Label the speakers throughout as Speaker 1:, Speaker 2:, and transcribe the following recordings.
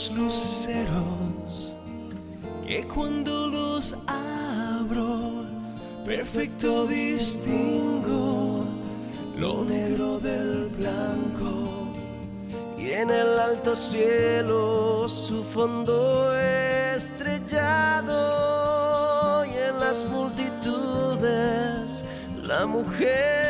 Speaker 1: dos luceros que cuando los abro, perfecto distingo lo negro del blanco. Y en el alto cielo su fondo estrellado y en las multitudes la mujer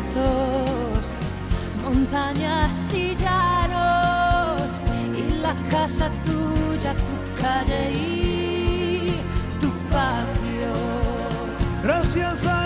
Speaker 2: montañas y llanos, y la casa tuya, tu calle y tu patio.
Speaker 3: Gracias a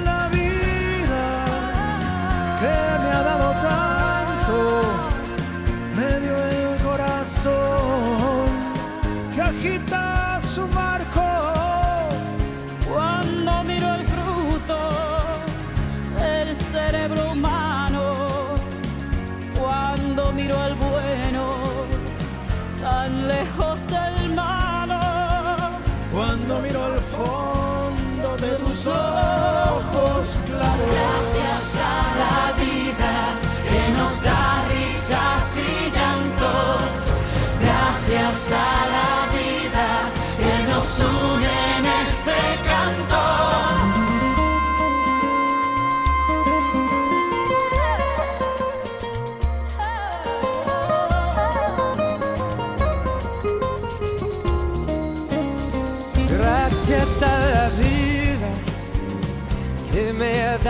Speaker 3: ojos claros.
Speaker 2: Gracias a la vida que nos da risas y llantos. Gracias a la vida que nos une en este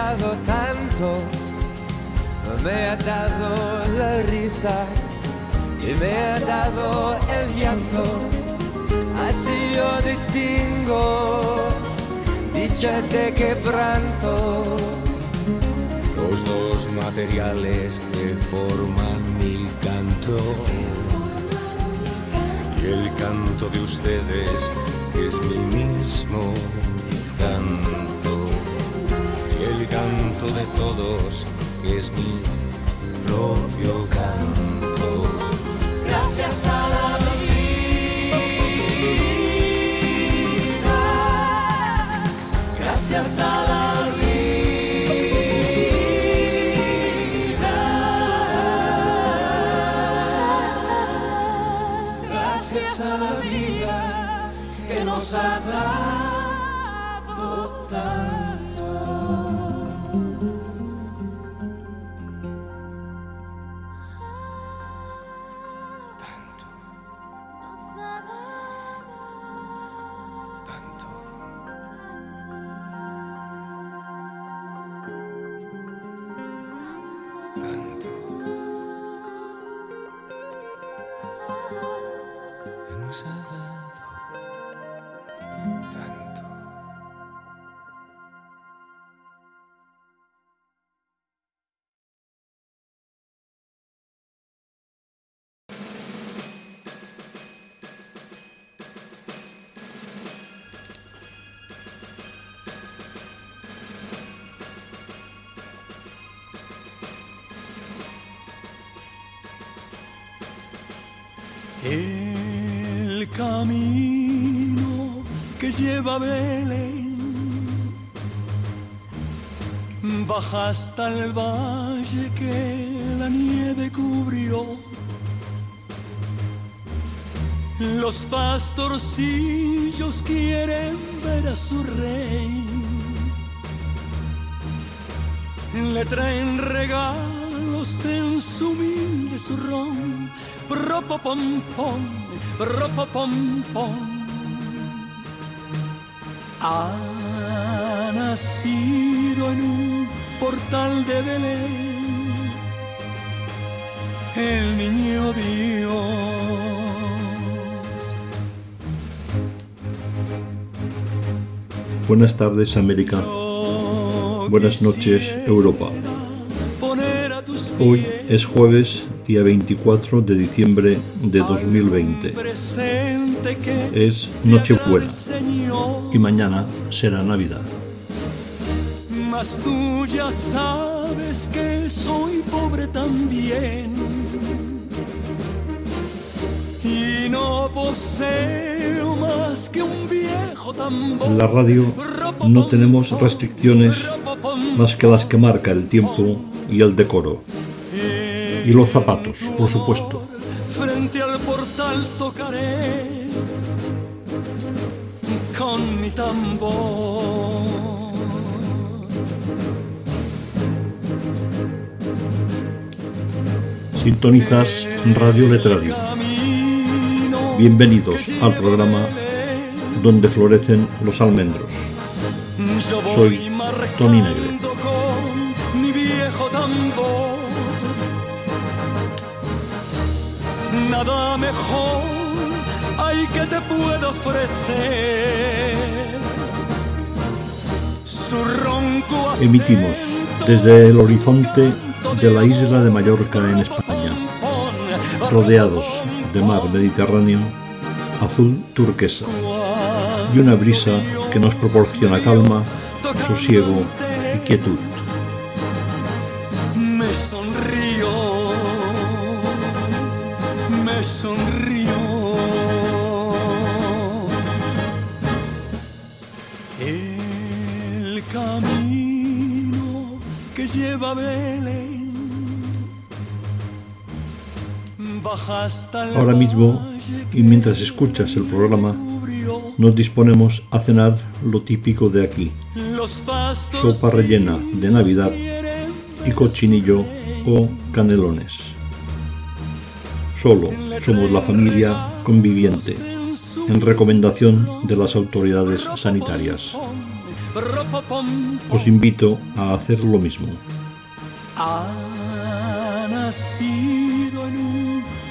Speaker 4: dado tanto, me ha dado la risa y me ha dado el llanto. Así yo distingo dicha de quebranto.
Speaker 5: los dos materiales que forman mi canto y el canto de ustedes es mi mismo canto canto de todos es mi propio canto.
Speaker 2: Gracias a la vida. Gracias a a
Speaker 3: Belén baja hasta el valle que la nieve cubrió. Los pastorcillos quieren ver a su rey. Le traen regalos en su humilde zurrón. Ropopom pom, ropopom pom. Ha nacido en un portal de Belén el niño Dios.
Speaker 6: Buenas tardes América. Buenas noches Europa. Hoy es jueves, día 24 de diciembre de 2020. Es Nochebuena y mañana será Navidad.
Speaker 3: Mas tú ya sabes que soy pobre también y no poseo más que un viejo tambor.
Speaker 6: En la radio no tenemos restricciones más que las que marca el tiempo y el decoro. Y los zapatos, por supuesto.
Speaker 3: Frente al portal mi tambor.
Speaker 6: Sintonizas Radio Letrario. Bienvenidos al programa donde florecen los almendros. Soy Tony Negre.
Speaker 3: con mi viejo tambor. Nada mejor hay que te puedo ofrecer.
Speaker 6: Emitimos desde el horizonte de la isla de. Mallorca en España, rodeados de mar Mediterráneo, azul turquesa y una brisa que nos proporciona calma, sosiego y quietud. Ahora mismo, y mientras escuchas el programa, nos disponemos a cenar lo típico de aquí, sopa rellena de Navidad y cochinillo o canelones. Solo somos la familia conviviente, en recomendación de las autoridades sanitarias. Os invito a hacer lo mismo.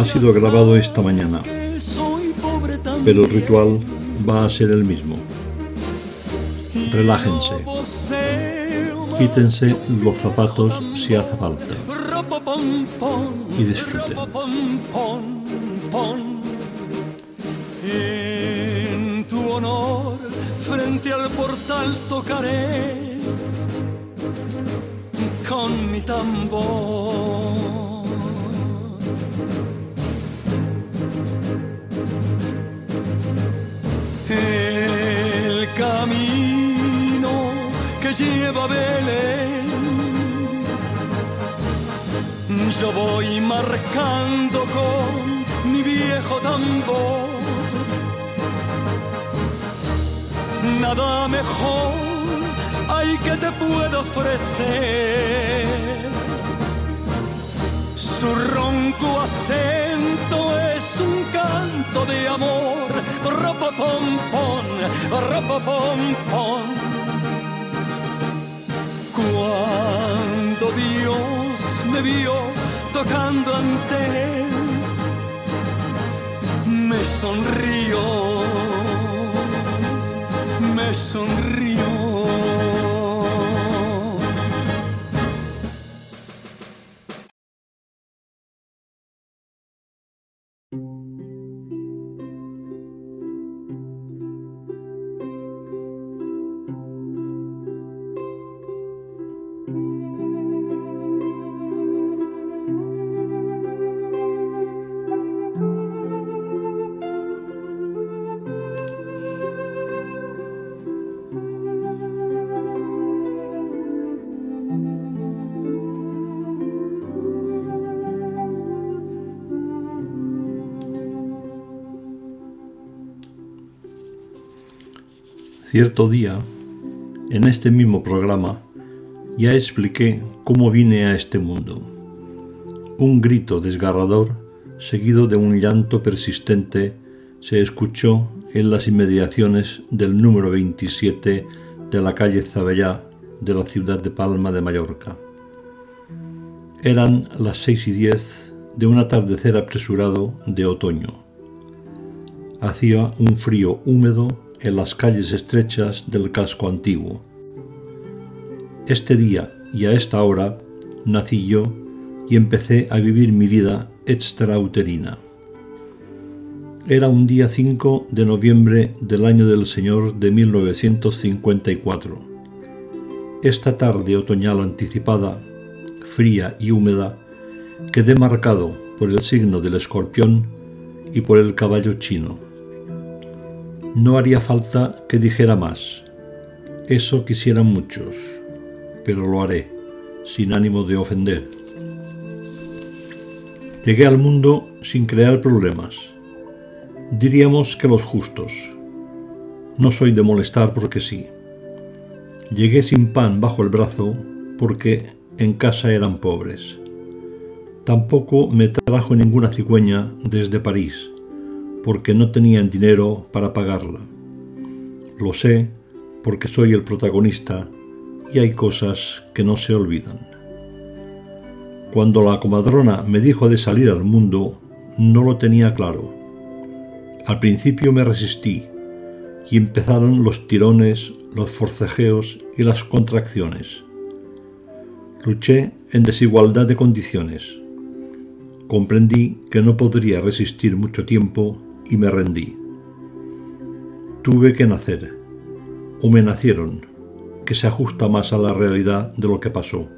Speaker 6: ha sido grabado esta mañana, pero el ritual va a ser el mismo. Relájense, quítense los zapatos si hace falta y disfruten.
Speaker 3: En tu honor, frente al portal tocaré con mi tambor. Que lleva Belén yo voy marcando con mi viejo tambor. Nada mejor hay que te puedo ofrecer. Su ronco acento es un canto de amor. Ropopom pom, ropopom pom. Cuando Dios me vio tocando ante él, me sonrío, me sonrío.
Speaker 6: Cierto día, en este mismo programa, ya expliqué cómo vine a este mundo. Un grito desgarrador, seguido de un llanto persistente, se escuchó en las inmediaciones del número 27 de la calle Zabellá de la ciudad de Palma de Mallorca. Eran las seis y diez de un atardecer apresurado de otoño. Hacía un frío húmedo en las calles estrechas del casco antiguo. Este día y a esta hora nací yo y empecé a vivir mi vida extrauterina. Era un día 5 de noviembre del año del Señor de 1954. Esta tarde otoñal anticipada, fría y húmeda, quedé marcado por el signo del escorpión y por el caballo chino no haría falta que dijera más. Eso quisieran muchos, pero lo haré, sin ánimo de ofender. Llegué al mundo sin crear problemas. Diríamos que los justos. No soy de molestar porque sí. Llegué sin pan bajo el brazo porque en casa eran pobres. Tampoco me trajo ninguna cigüeña desde París porque no tenían dinero para pagarla. Lo sé porque soy el protagonista y hay cosas que no se olvidan. Cuando la comadrona me dijo de salir al mundo, no lo tenía claro. Al principio me resistí y empezaron los tirones, los forcejeos y las contracciones. Luché en desigualdad de condiciones. Comprendí que no podría resistir mucho tiempo y me rendí. Tuve que nacer, o me nacieron, que se ajusta más a la realidad de lo que pasó.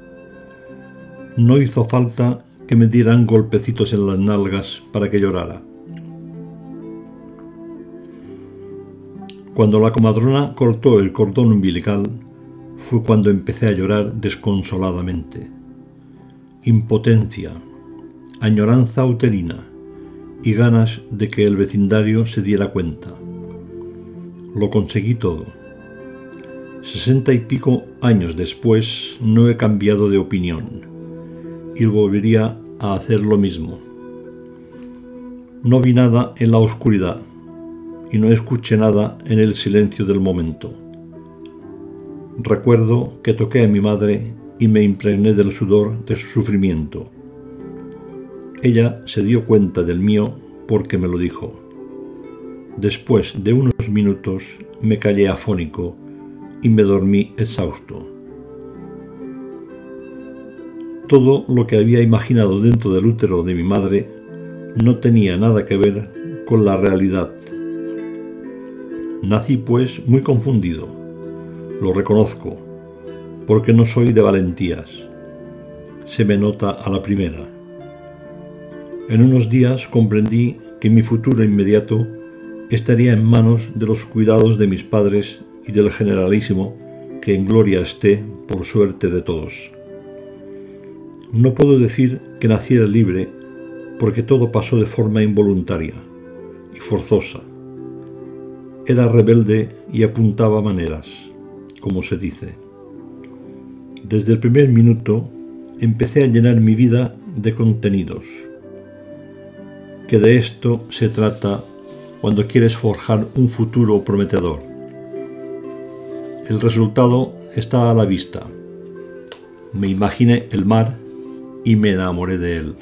Speaker 6: No hizo falta que me dieran golpecitos en las nalgas para que llorara. Cuando la comadrona cortó el cordón umbilical, fue cuando empecé a llorar desconsoladamente. Impotencia, añoranza uterina, y ganas de que el vecindario se diera cuenta. Lo conseguí todo. Sesenta y pico años después no he cambiado de opinión y volvería a hacer lo mismo. No vi nada en la oscuridad y no escuché nada en el silencio del momento. Recuerdo que toqué a mi madre y me impregné del sudor de su sufrimiento ella se dio cuenta del mío porque me lo dijo. Después de unos minutos me callé afónico y me dormí exhausto. Todo lo que había imaginado dentro del útero de mi madre no tenía nada que ver con la realidad. Nací pues muy confundido, lo reconozco, porque no soy de valentías. Se me nota a la primera. En unos días comprendí que mi futuro inmediato estaría en manos de los cuidados de mis padres y del generalísimo, que en gloria esté por suerte de todos. No puedo decir que naciera libre, porque todo pasó de forma involuntaria y forzosa. Era rebelde y apuntaba maneras, como se dice. Desde el primer minuto empecé a llenar mi vida de contenidos de esto se trata cuando quieres forjar un futuro prometedor. El resultado está a la vista. Me imaginé el mar y me enamoré de él.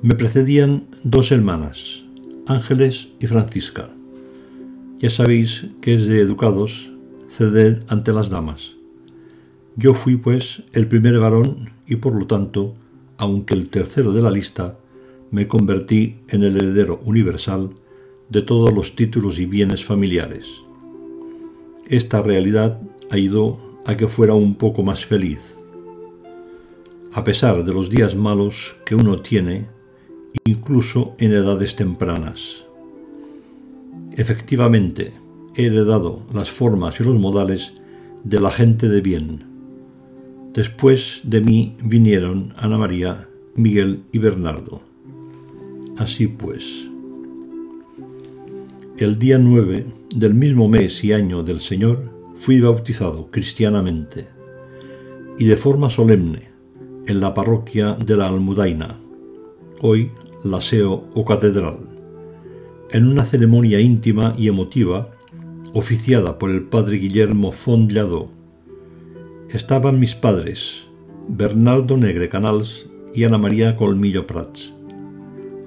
Speaker 6: Me precedían dos hermanas, Ángeles y Francisca. Ya sabéis que es de educados ceder ante las damas. Yo fui, pues, el primer varón y por lo tanto, aunque el tercero de la lista, me convertí en el heredero universal de todos los títulos y bienes familiares. Esta realidad ayudó a que fuera un poco más feliz. A pesar de los días malos que uno tiene, incluso en edades tempranas. Efectivamente, he heredado las formas y los modales de la gente de bien. Después de mí vinieron Ana María, Miguel y Bernardo. Así pues, el día 9 del mismo mes y año del Señor fui bautizado cristianamente y de forma solemne en la parroquia de la Almudaina, hoy la Seo o Catedral, en una ceremonia íntima y emotiva oficiada por el padre Guillermo Fondlladó. Estaban mis padres, Bernardo Negre Canals y Ana María Colmillo Prats,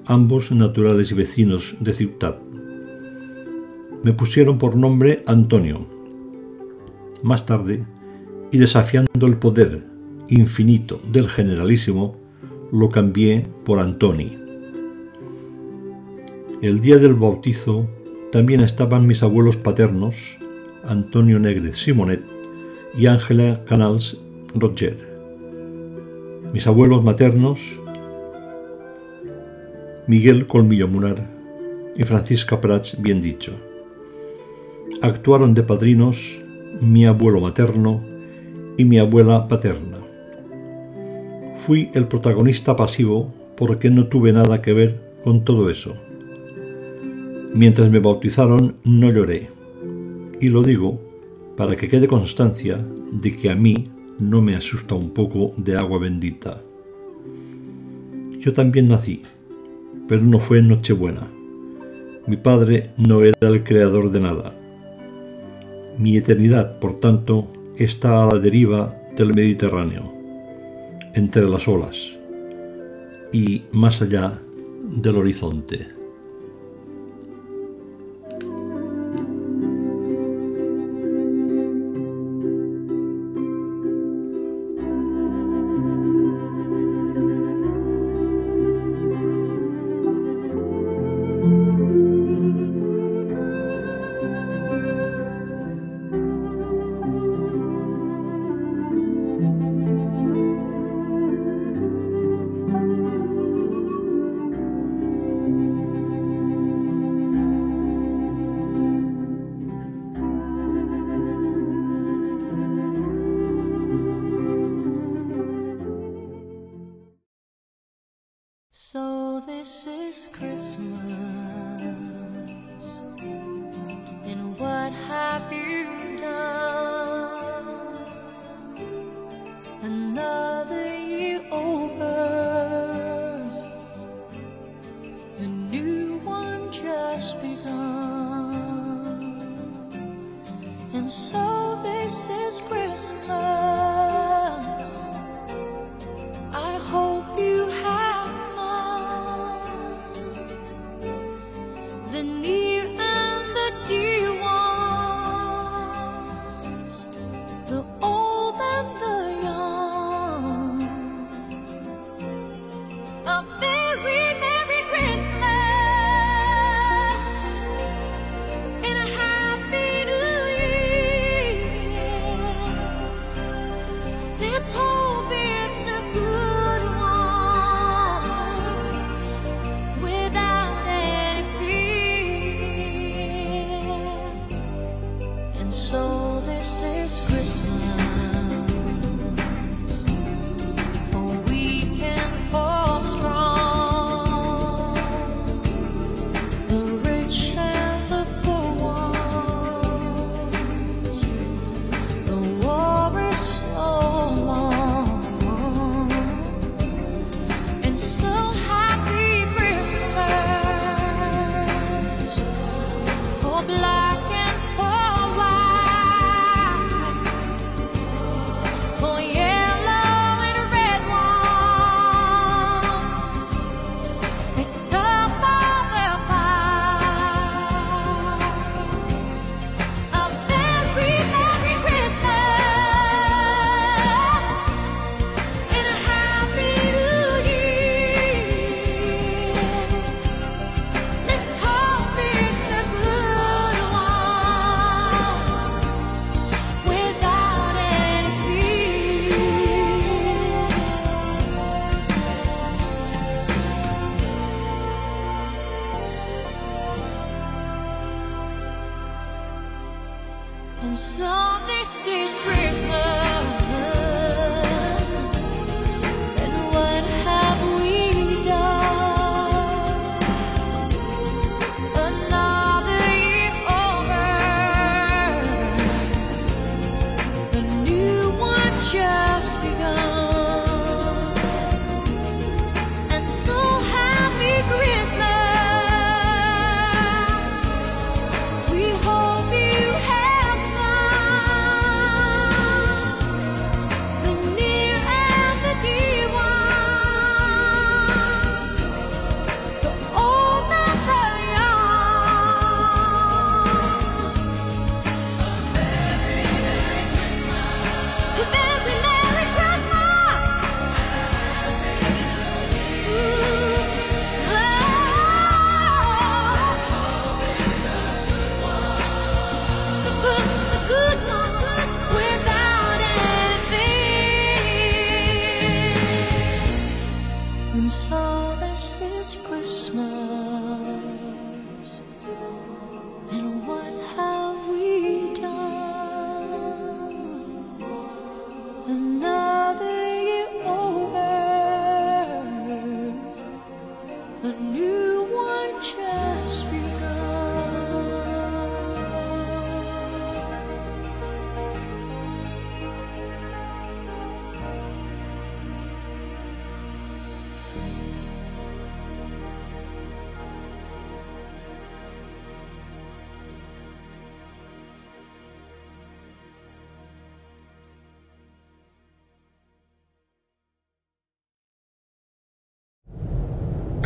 Speaker 6: ambos naturales y vecinos de Ciutat me pusieron por nombre Antonio. Más tarde, y desafiando el poder infinito del generalísimo, lo cambié por Antoni. El día del bautizo también estaban mis abuelos paternos, Antonio Negre Simonet y Ángela Canals Roger. Mis abuelos maternos, Miguel Colmillo Munar y Francisca Prats, bien dicho actuaron de padrinos mi abuelo materno y mi abuela paterna. Fui el protagonista pasivo porque no tuve nada que ver con todo eso. Mientras me bautizaron no lloré. Y lo digo para que quede constancia de que a mí no me asusta un poco de agua bendita. Yo también nací, pero no fue en Nochebuena. Mi padre no era el creador de nada mi eternidad, por tanto, está a la deriva del Mediterráneo, entre las olas y más allá del horizonte.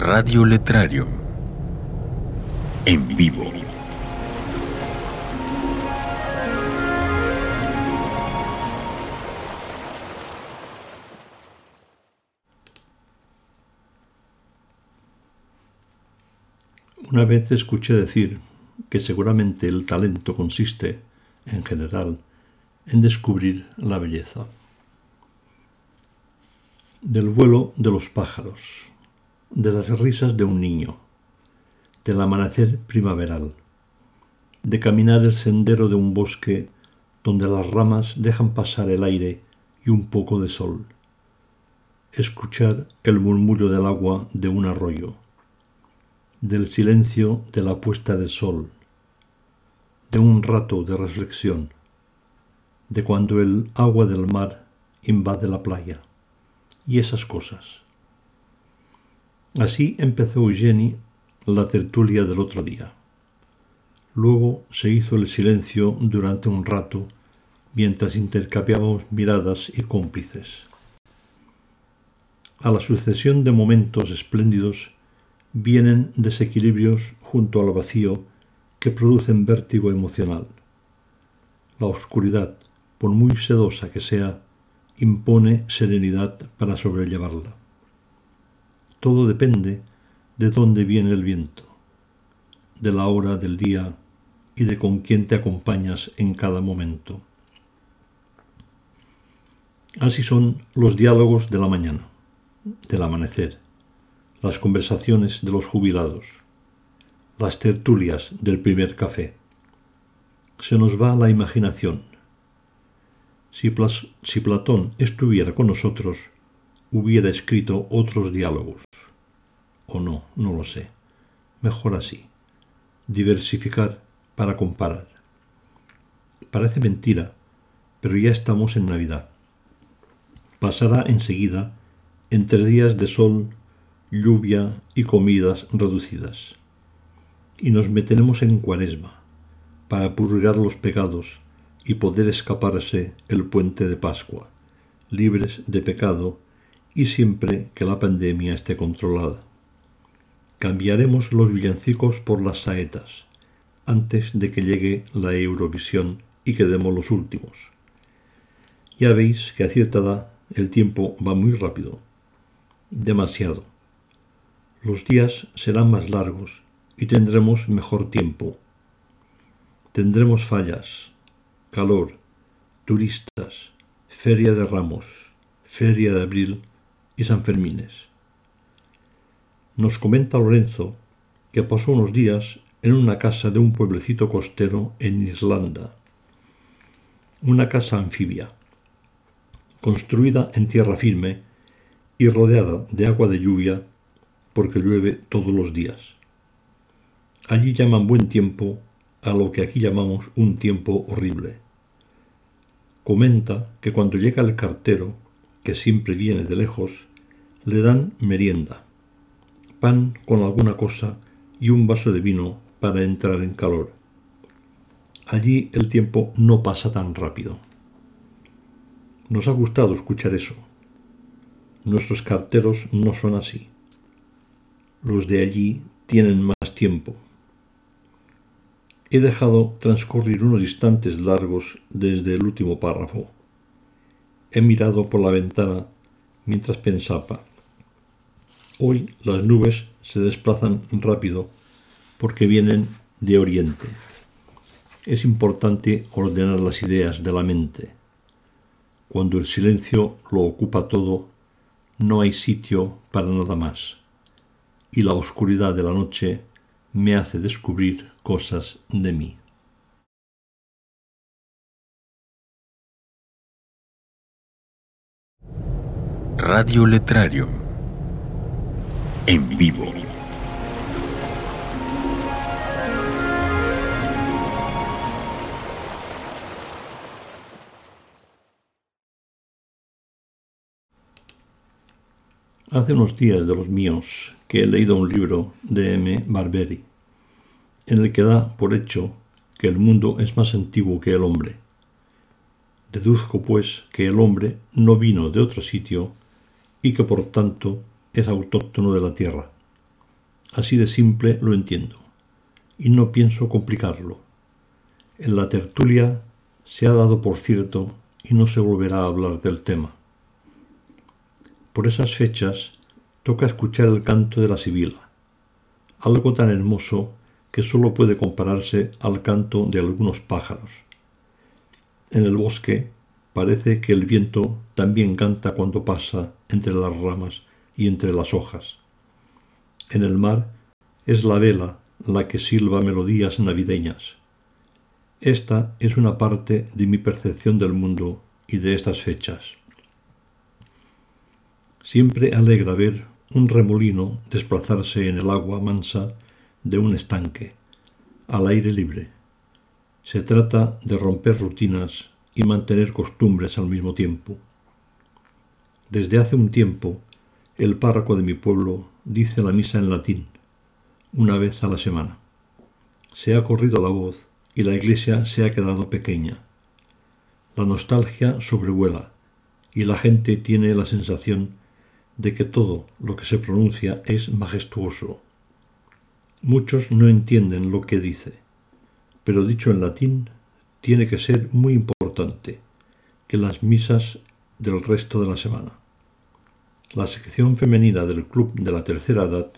Speaker 7: Radio Letrario. En vivo.
Speaker 6: Una vez escuché decir que seguramente el talento consiste, en general, en descubrir la belleza. Del vuelo de los pájaros, de las risas de un niño, del amanecer primaveral, de caminar el sendero de un bosque donde las ramas dejan pasar el aire y un poco de sol, escuchar el murmullo del agua de un arroyo, del silencio de la puesta del sol, de un rato de reflexión, de cuando el agua del mar invade la playa, y esas cosas. Así empezó Eugenie la tertulia del otro día. Luego se hizo el silencio durante un rato mientras intercambiábamos miradas y cómplices. A la sucesión de momentos espléndidos vienen desequilibrios junto al vacío que producen vértigo emocional. La oscuridad, por muy sedosa que sea, impone serenidad para sobrellevarla. Todo depende de dónde viene el viento, de la hora del día y de con quién te acompañas en cada momento. Así son los diálogos de la mañana, del amanecer, las conversaciones de los jubilados, las tertulias del primer café. Se nos va la imaginación. Si, si Platón estuviera con nosotros, hubiera escrito otros diálogos. O no, no lo sé. Mejor así. Diversificar para comparar. Parece mentira, pero ya estamos en Navidad. Pasará enseguida entre días de sol lluvia y comidas reducidas. Y nos meteremos en cuaresma, para purgar los pecados y poder escaparse el puente de Pascua, libres de pecado y siempre que la pandemia esté controlada. Cambiaremos los villancicos por las saetas, antes de que llegue la Eurovisión y quedemos los últimos. Ya veis que a cierta edad el tiempo va muy rápido, demasiado los días serán más largos y tendremos mejor tiempo. Tendremos fallas, calor, turistas, feria de ramos, feria de abril y San Fermines. Nos comenta Lorenzo que pasó unos días en una casa de un pueblecito costero en Islanda, una casa anfibia, construida en tierra firme y rodeada de agua de lluvia porque llueve todos los días. Allí llaman buen tiempo a lo que aquí llamamos un tiempo horrible. Comenta que cuando llega el cartero, que siempre viene de lejos, le dan merienda, pan con alguna cosa y un vaso de vino para entrar en calor. Allí el tiempo no pasa tan rápido. Nos ha gustado escuchar eso. Nuestros carteros no son así los de allí tienen más tiempo. He dejado transcurrir unos instantes largos desde el último párrafo. He mirado por la ventana mientras pensaba. Hoy las nubes se desplazan rápido porque vienen de oriente. Es importante ordenar las ideas de la mente. Cuando el silencio lo ocupa todo, no hay sitio para nada más y la oscuridad de la noche me hace descubrir cosas de mí.
Speaker 7: Radio Letrario en vivo.
Speaker 6: Hace unos días de los míos que he leído un libro de M. Barberi, en el que da por hecho que el mundo es más antiguo que el hombre. Deduzco, pues, que el hombre no vino de otro sitio y que por tanto es autóctono de la tierra. Así de simple lo entiendo, y no pienso complicarlo. En la tertulia se ha dado por cierto y no se volverá a hablar del tema. Por esas fechas toca escuchar el canto de la sibila, algo tan hermoso que sólo puede compararse al canto de algunos pájaros. En el bosque parece que el viento también canta cuando pasa entre las ramas y entre las hojas. En el mar es la vela la que silba melodías navideñas. Esta es una parte de mi percepción del mundo y de estas fechas. Siempre alegra ver un remolino desplazarse en el agua mansa de un estanque, al aire libre. Se trata de romper rutinas y mantener costumbres al mismo tiempo. Desde hace un tiempo, el párroco de mi pueblo dice la misa en latín, una vez a la semana. Se ha corrido la voz y la iglesia se ha quedado pequeña. La nostalgia sobrevuela y la gente tiene la sensación de que todo lo que se pronuncia es majestuoso. Muchos no entienden lo que dice, pero dicho en latín tiene que ser muy importante que las misas del resto de la semana. La sección femenina del Club de la Tercera Edad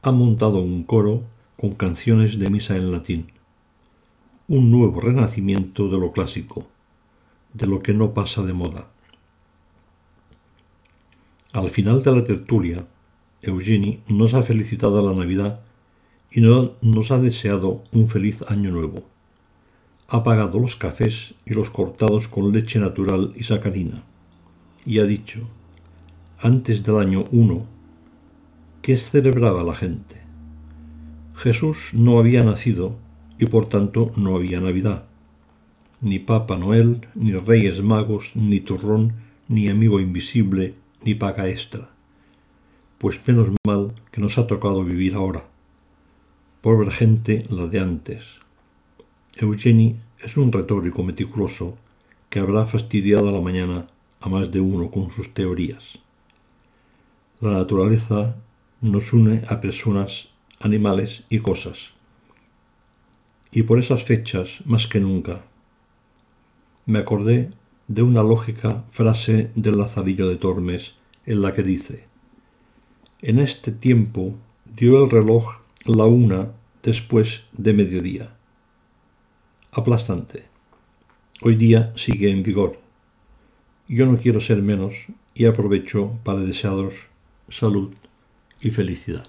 Speaker 6: ha montado un coro con canciones de misa en latín. Un nuevo renacimiento de lo clásico, de lo que no pasa de moda. Al final de la tertulia, Eugenie nos ha felicitado la Navidad y nos ha deseado un feliz año nuevo. Ha pagado los cafés y los cortados con leche natural y sacarina. Y ha dicho, antes del año 1, ¿qué celebraba la gente? Jesús no había nacido y por tanto no había Navidad. Ni Papa Noel, ni Reyes Magos, ni turrón, ni amigo invisible, ni paga extra. Pues menos mal que nos ha tocado vivir ahora. Pobre gente la de antes. Eugenie es un retórico meticuloso que habrá fastidiado a la mañana a más de uno con sus teorías. La naturaleza nos une a personas, animales y cosas. Y por esas fechas, más que nunca, me acordé de una lógica frase del Lazarillo de Tormes en la que dice, en este tiempo dio el reloj la una después de mediodía. Aplastante. Hoy día sigue en vigor. Yo no quiero ser menos y aprovecho para desearos salud y felicidad.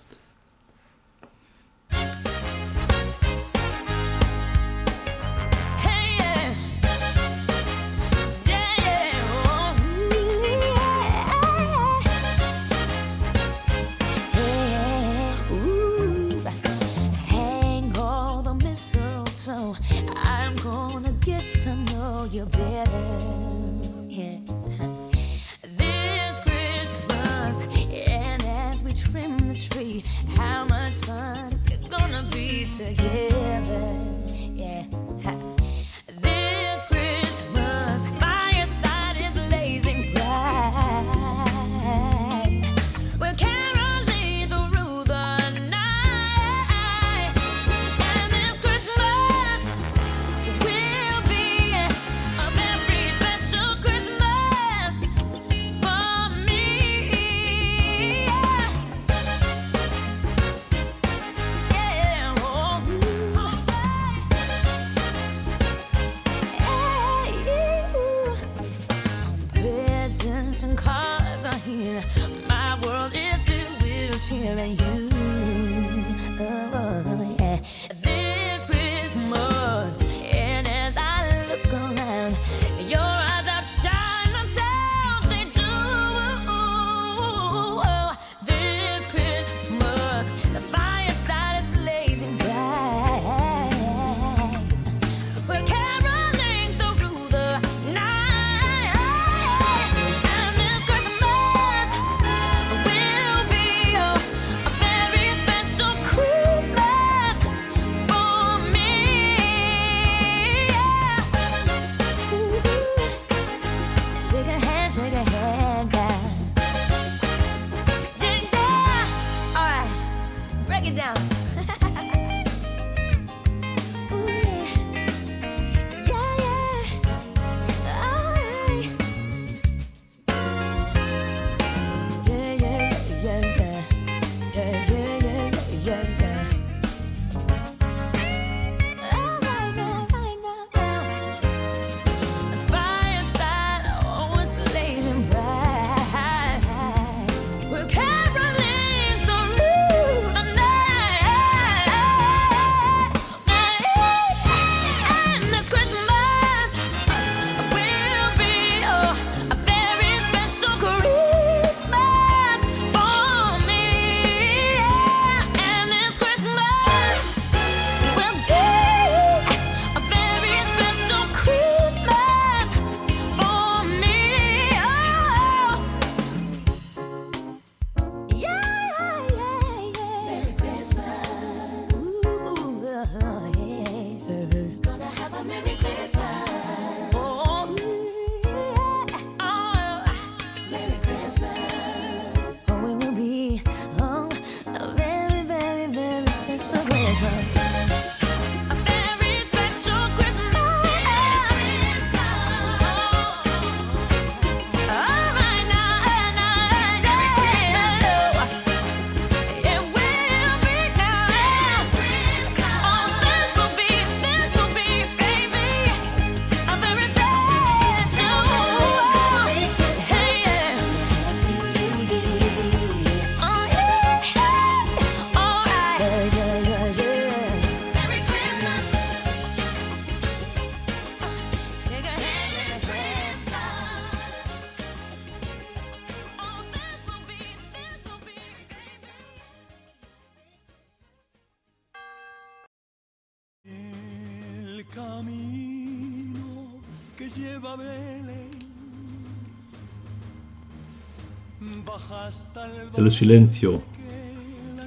Speaker 3: El
Speaker 6: silencio,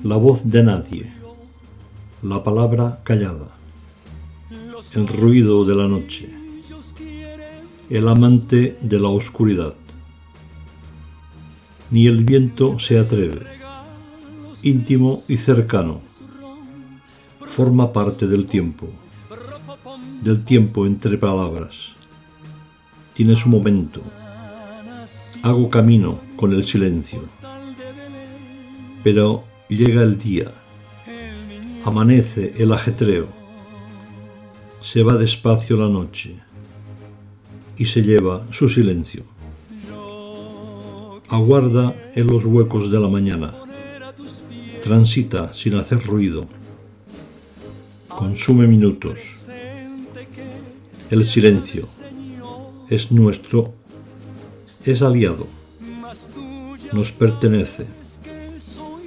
Speaker 6: la voz de nadie, la palabra callada, el ruido de la noche, el amante de la oscuridad. Ni el viento se atreve, íntimo y cercano, forma parte del tiempo, del tiempo entre palabras. Tiene su momento. Hago camino con el silencio. Pero llega el día. Amanece el ajetreo. Se va despacio la noche y se lleva su silencio. Aguarda en los huecos de la mañana. Transita sin hacer ruido. Consume minutos. El silencio es nuestro, es aliado, nos pertenece.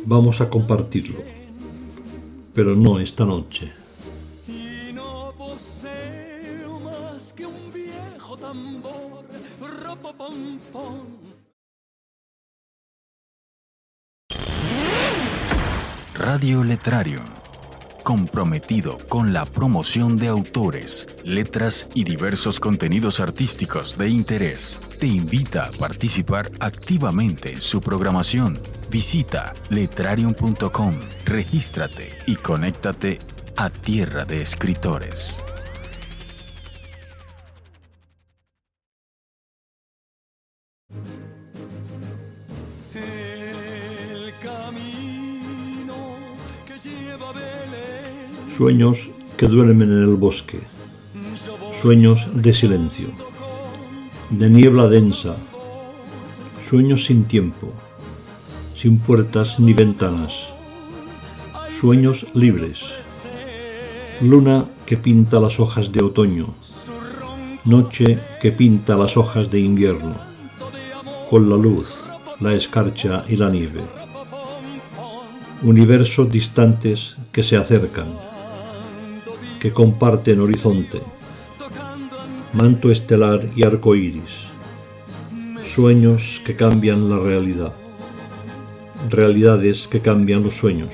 Speaker 6: Vamos a compartirlo, pero no esta noche.
Speaker 3: y no poseo más que un viejo tambor. Ropopom, pom.
Speaker 7: Radio Letrario. Comprometido con la promoción de autores, letras y diversos contenidos artísticos de interés. Te invita a participar activamente en su programación. Visita letrarium.com, regístrate y conéctate a Tierra de Escritores.
Speaker 3: El camino que lleva Belén.
Speaker 6: Sueños que duermen en el bosque, sueños de silencio, de niebla densa, sueños sin tiempo, sin puertas ni ventanas, sueños libres, luna que pinta las hojas de otoño, noche que pinta las hojas de invierno, con la luz, la escarcha y la nieve, universos distantes que se acercan, que comparten horizonte, manto estelar y arco iris, sueños que cambian la realidad, realidades que cambian los sueños,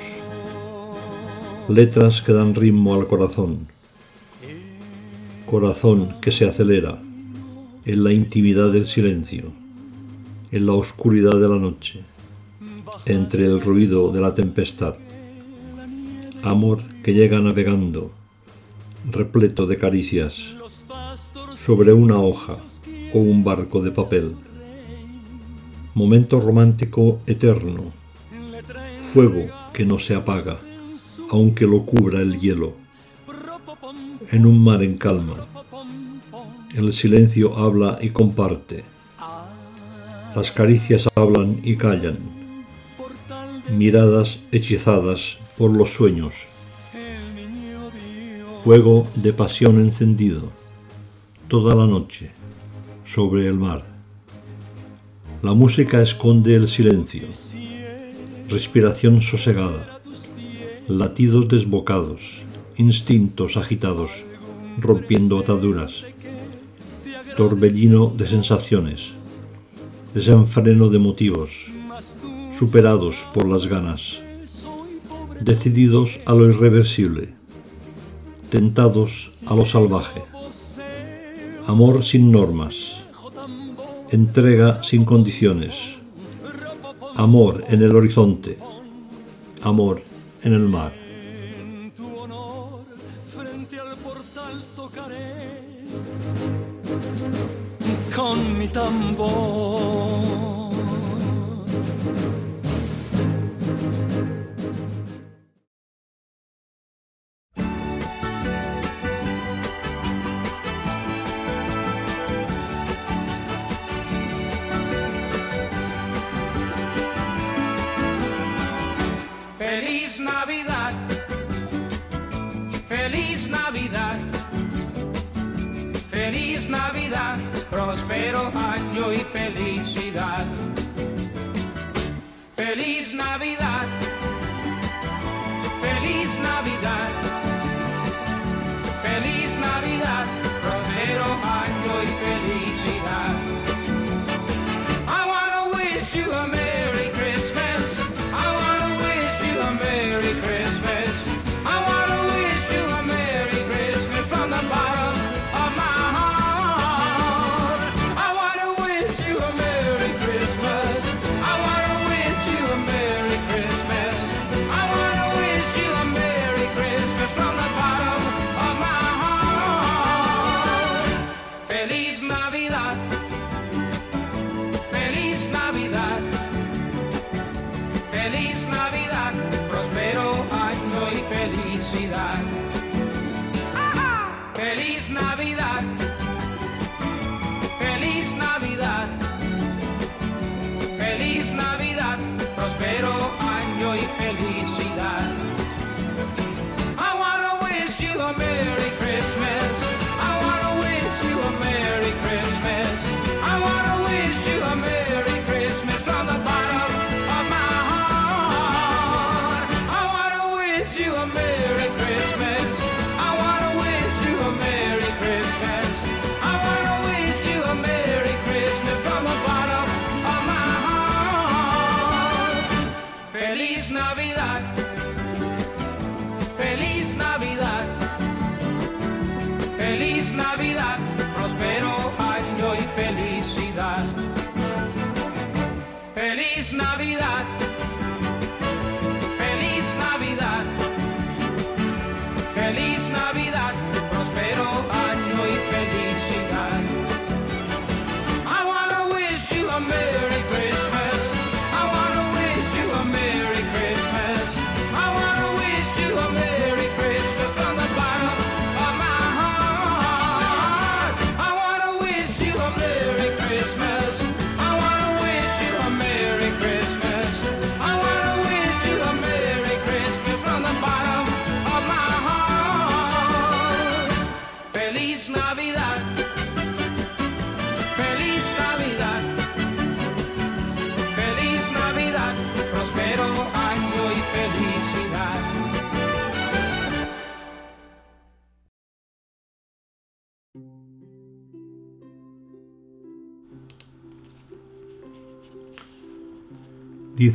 Speaker 6: letras que dan ritmo al corazón, corazón que se acelera en la intimidad del silencio, en la oscuridad de la noche, entre el ruido de la tempestad, amor que llega navegando, repleto de caricias, sobre una hoja o un barco de papel. Momento romántico eterno, fuego que no se apaga, aunque lo cubra el hielo. En un mar en calma, el silencio habla y comparte. Las caricias hablan y callan. Miradas hechizadas por los sueños. Fuego de pasión encendido toda la noche sobre el mar. La música esconde el silencio, respiración sosegada, latidos desbocados, instintos agitados, rompiendo ataduras, torbellino de sensaciones, desenfreno de motivos, superados por las ganas, decididos a lo irreversible, tentados a lo salvaje. Amor sin normas, entrega sin condiciones, amor en el horizonte, amor en el mar.
Speaker 3: En tu honor, frente al portal tocaré con mi tambor.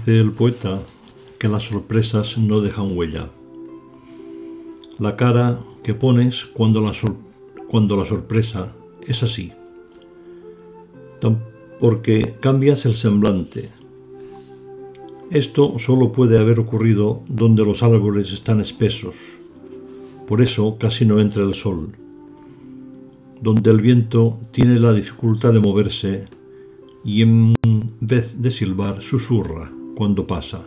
Speaker 6: Dice el poeta que las sorpresas no dejan huella. La cara que pones cuando la, cuando la sorpresa es así. Porque cambias el semblante. Esto solo puede haber ocurrido donde los árboles están espesos. Por eso casi no entra el sol. Donde el viento tiene la dificultad de moverse y en vez de silbar susurra cuando pasa.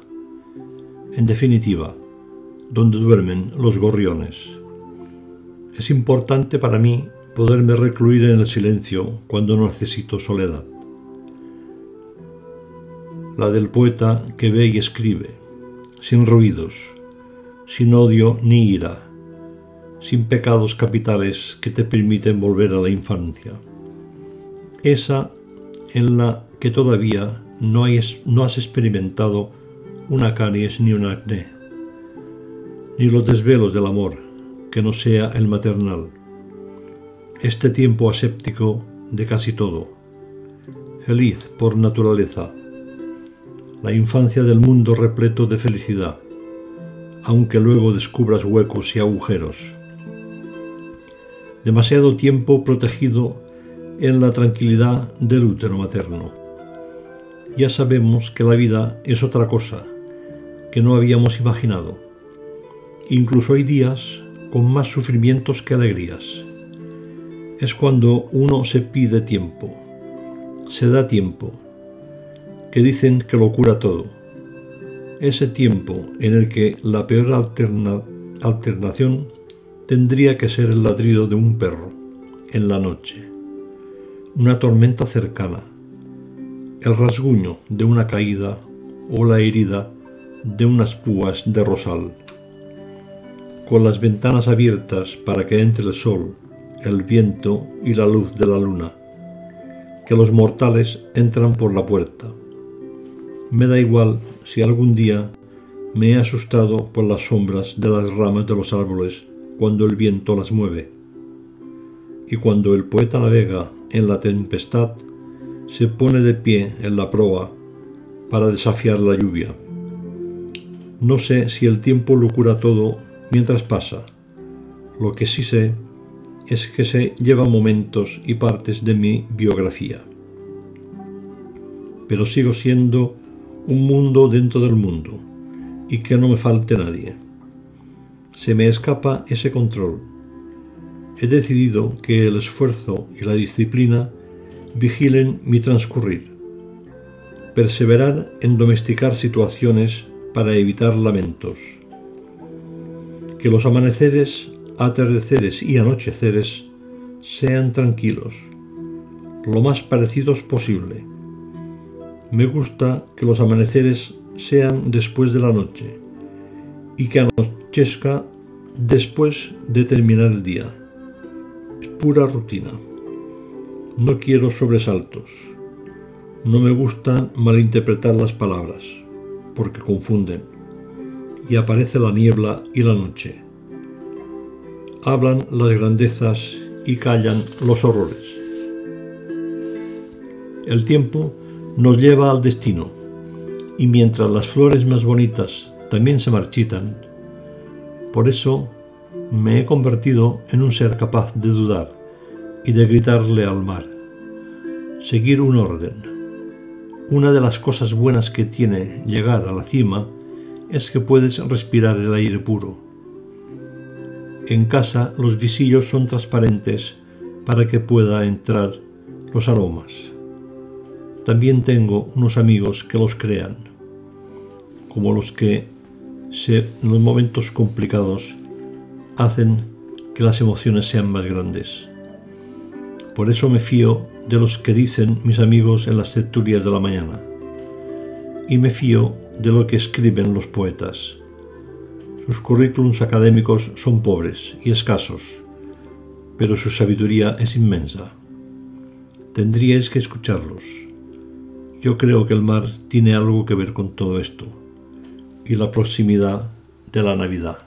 Speaker 6: En definitiva, donde duermen los gorriones. Es importante para mí poderme recluir en el silencio cuando necesito soledad. La del poeta que ve y escribe, sin ruidos, sin odio ni ira, sin pecados capitales que te permiten volver a la infancia. Esa en la que todavía no, has experimentado una caries ni un acné, ni los desvelos del amor, que no sea el maternal. Este tiempo aséptico de casi todo, feliz por naturaleza, la infancia del mundo repleto de felicidad, aunque luego descubras huecos y agujeros. Demasiado tiempo protegido en la tranquilidad del útero materno. Ya sabemos que la vida es otra cosa que no habíamos imaginado. Incluso hay días con más sufrimientos que alegrías. Es cuando uno se pide tiempo, se da tiempo, que dicen que lo cura todo. Ese tiempo en el que la peor alternación tendría que ser el ladrido de un perro en la noche una tormenta cercana, el rasguño de una caída o la herida de unas púas de rosal. Con las ventanas abiertas para que entre el sol, el viento y la luz de la luna, que los mortales entran por la puerta. Me da igual si algún día me he asustado por las sombras de las ramas de los árboles cuando el viento las mueve. Y cuando el poeta navega en la tempestad, se pone de pie en la proa para desafiar la lluvia. No sé si el tiempo lo cura todo mientras pasa. Lo que sí sé es que se lleva momentos y partes de mi biografía. Pero sigo siendo un mundo dentro del mundo y que no me falte nadie. Se me escapa ese control he decidido que el esfuerzo y la disciplina vigilen mi transcurrir. Perseverar en domesticar situaciones para evitar lamentos. Que los amaneceres, atardeceres y anocheceres sean tranquilos, lo más parecidos posible. Me gusta que los amaneceres sean después de la noche y que anochezca después de terminar el día pura rutina. No quiero sobresaltos. No me gusta malinterpretar las palabras, porque confunden. Y aparece la niebla y la noche. Hablan las grandezas y callan los horrores. El tiempo nos lleva al destino, y mientras las flores más bonitas también se marchitan, por eso me he convertido en un ser capaz de dudar y de gritarle al mar. Seguir un orden. Una de las cosas buenas que tiene llegar a la cima es que puedes respirar el aire puro. En casa los visillos son transparentes para que pueda entrar los aromas. También tengo unos amigos que los crean, como los que en los momentos complicados hacen que las emociones sean más grandes. Por eso me fío de los que dicen mis amigos en las tertulias de la mañana. Y me fío de lo que escriben los poetas. Sus currículums académicos son pobres y escasos, pero su sabiduría es inmensa. Tendríais que escucharlos. Yo creo que el mar tiene algo que ver con todo esto, y la proximidad de la Navidad.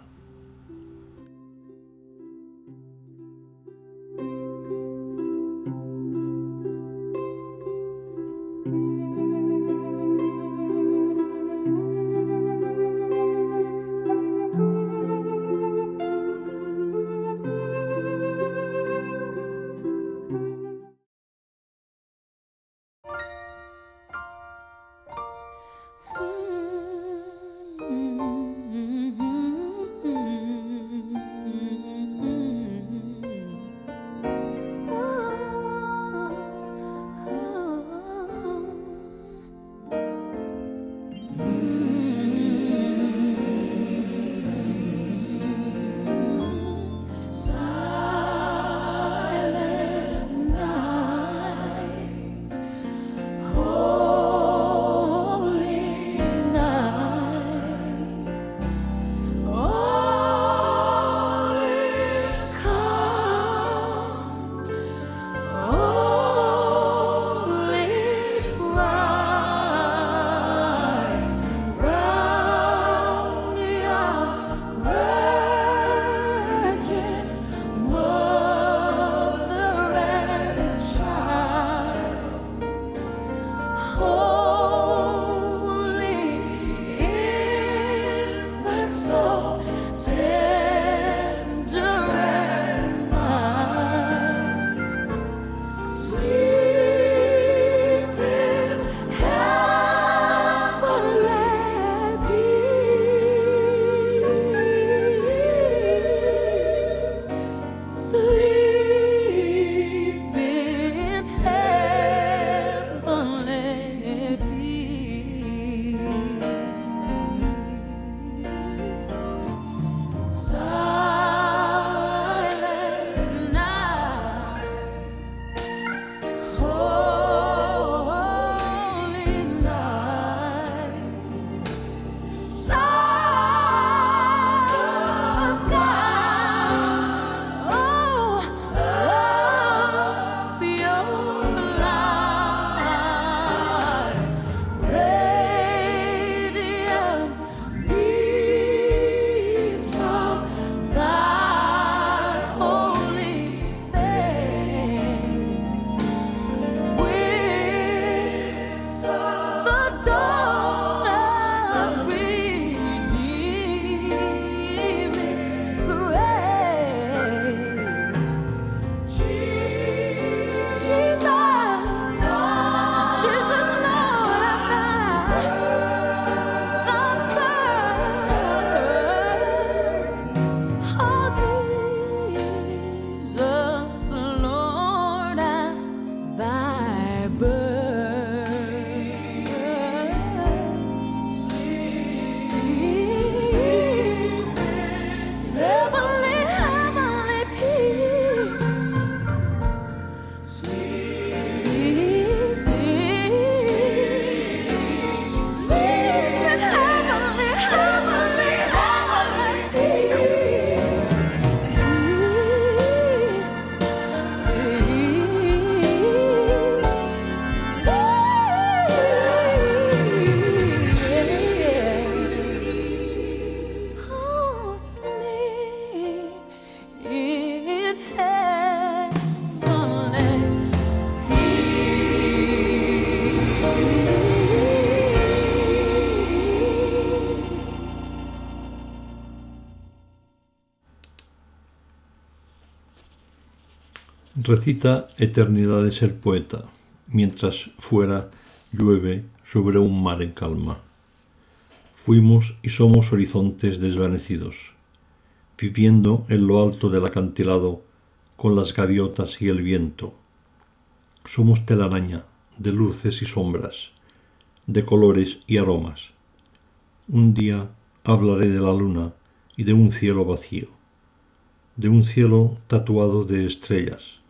Speaker 6: Recita eternidades el poeta, mientras fuera llueve sobre un mar en calma. Fuimos y somos horizontes desvanecidos, viviendo en lo alto del acantilado con las gaviotas y el viento. Somos telaraña de luces y sombras, de colores y aromas. Un día hablaré de la luna y de un cielo vacío, de un cielo tatuado de estrellas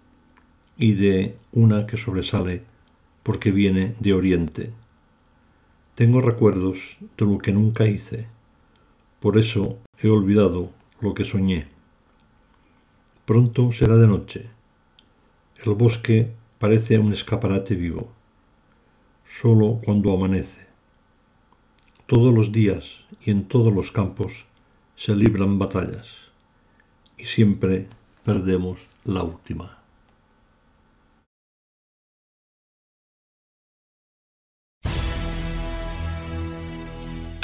Speaker 6: y de una que sobresale porque viene de oriente. Tengo recuerdos de lo que nunca hice, por eso he olvidado lo que soñé. Pronto será de noche. El bosque parece un escaparate vivo, solo cuando amanece. Todos los días y en todos los campos se libran batallas y siempre perdemos la última.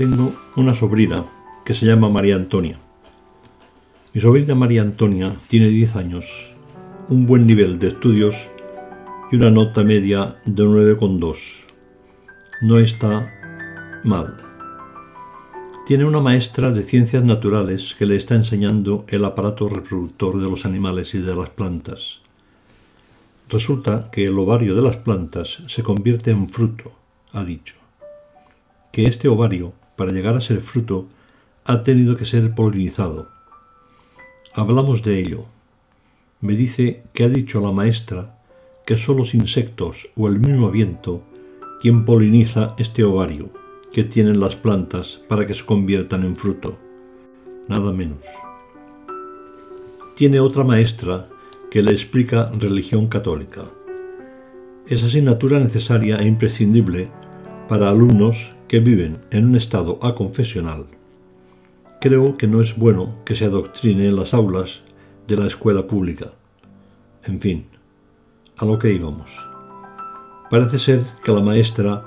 Speaker 6: Tengo una sobrina que se llama María Antonia. Mi sobrina María Antonia tiene 10 años, un buen nivel de estudios y una nota media de 9,2. No está mal. Tiene una maestra de ciencias naturales que le está enseñando el aparato reproductor de los animales y de las plantas. Resulta que el ovario de las plantas se convierte en fruto, ha dicho. Que este ovario para llegar a ser fruto, ha tenido que ser polinizado. Hablamos de ello. Me dice que ha dicho la maestra que son los insectos o el mismo viento quien poliniza este ovario que tienen las plantas para que se conviertan en fruto. Nada menos. Tiene otra maestra que le explica religión católica. Es asignatura necesaria e imprescindible para alumnos que viven en un estado aconfesional, creo que no es bueno que se adoctrine en las aulas de la escuela pública. En fin, a lo que íbamos. Parece ser que la maestra,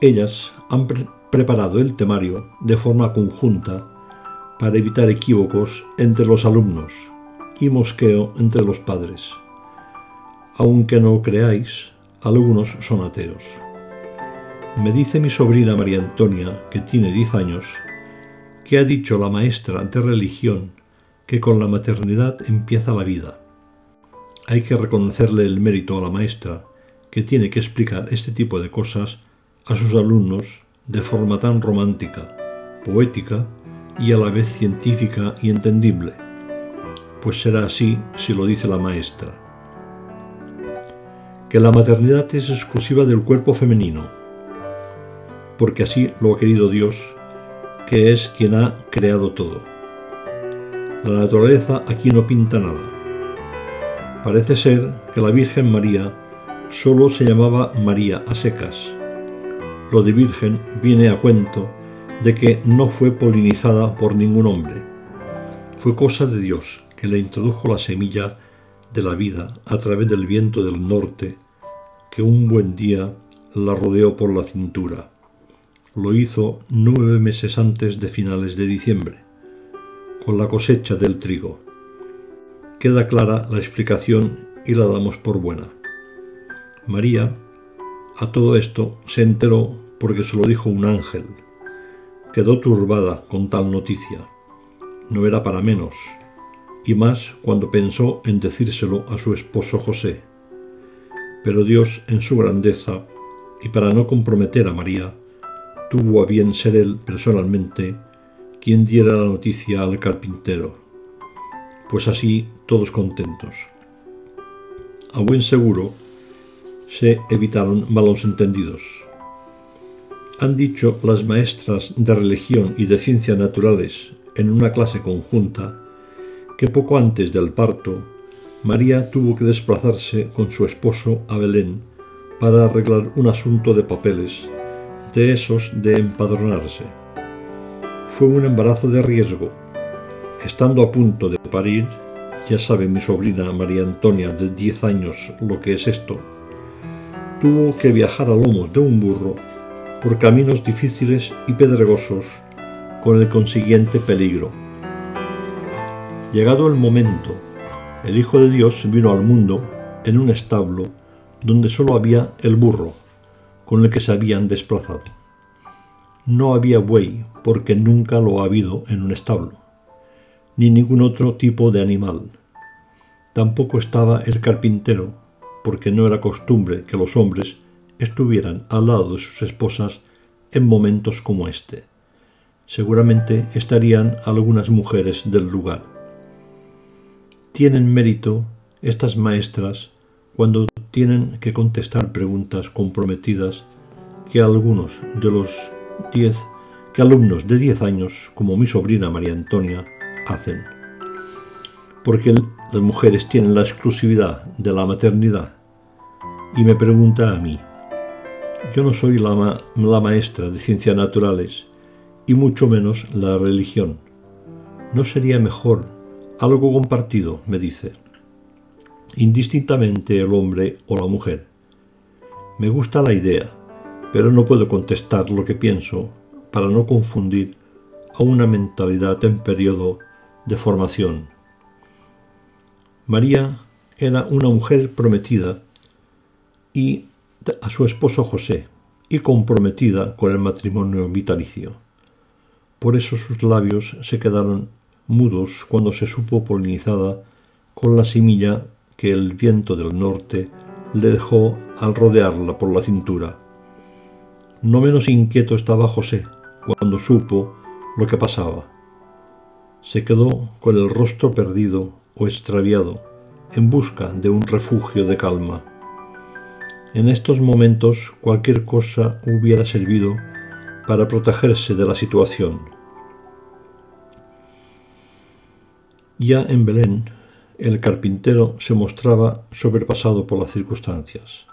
Speaker 6: ellas han preparado el temario de forma conjunta para evitar equívocos entre los alumnos y mosqueo entre los padres. Aunque no creáis, algunos son ateos. Me dice mi sobrina María Antonia, que tiene 10 años, que ha dicho la maestra de religión que con la maternidad empieza la vida. Hay que reconocerle el mérito a la maestra, que tiene que explicar este tipo de cosas a sus alumnos de forma tan romántica, poética y a la vez científica y entendible, pues será así si lo dice la maestra. Que la maternidad es exclusiva del cuerpo femenino, porque así lo ha querido Dios, que es quien ha creado todo. La naturaleza aquí no pinta nada. Parece ser que la Virgen María solo se llamaba María a secas. Lo de Virgen viene a cuento de que no fue polinizada por ningún hombre. Fue cosa de Dios que le introdujo la semilla de la vida a través del viento del norte que un buen día la rodeó por la cintura lo hizo nueve meses antes de finales de diciembre, con la cosecha del trigo. Queda clara la explicación y la damos por buena. María, a todo esto, se enteró porque se lo dijo un ángel. Quedó turbada con tal noticia. No era para menos, y más cuando pensó en decírselo a su esposo José. Pero Dios, en su grandeza, y para no comprometer a María, tuvo a bien ser él personalmente quien diera la noticia al carpintero, pues así todos contentos. A buen seguro se evitaron malos entendidos. Han dicho las maestras de religión y de ciencias naturales en una clase conjunta que poco antes del parto, María tuvo que desplazarse con su esposo a Belén para arreglar un asunto de papeles, de esos de empadronarse. Fue un embarazo de riesgo. Estando a punto de parir, ya sabe mi sobrina María Antonia de 10 años lo que es esto, tuvo que viajar a lomos de un burro por caminos difíciles y pedregosos, con el consiguiente peligro. Llegado el momento, el Hijo de Dios vino al mundo en un establo donde solo había el burro, con el que se habían desplazado. No había buey, porque nunca lo ha habido en un establo, ni ningún otro tipo de animal. Tampoco estaba el carpintero, porque no era costumbre que los hombres estuvieran al lado de sus esposas en momentos como este. Seguramente estarían algunas mujeres del lugar. Tienen mérito estas maestras cuando tienen que contestar preguntas comprometidas que algunos de los diez que alumnos de 10 años, como mi sobrina María Antonia, hacen. Porque las mujeres tienen la exclusividad de la maternidad. Y me pregunta a mí, yo no soy la, la maestra de ciencias naturales y mucho menos la religión. ¿No sería mejor algo compartido? me dice. Indistintamente el hombre o la mujer. Me gusta la idea, pero no puedo contestar lo que pienso para no confundir a una mentalidad en periodo de formación. María era una mujer prometida y a su esposo José y comprometida con el matrimonio vitalicio. Por eso sus labios se quedaron mudos cuando se supo polinizada con la semilla que el viento del norte le dejó al rodearla por la cintura. No menos inquieto estaba José cuando supo lo que pasaba. Se quedó con el rostro perdido o extraviado en busca de un refugio de calma. En estos momentos cualquier cosa hubiera servido para protegerse de la situación. Ya en Belén, el carpintero se mostraba sobrepasado por las circunstancias,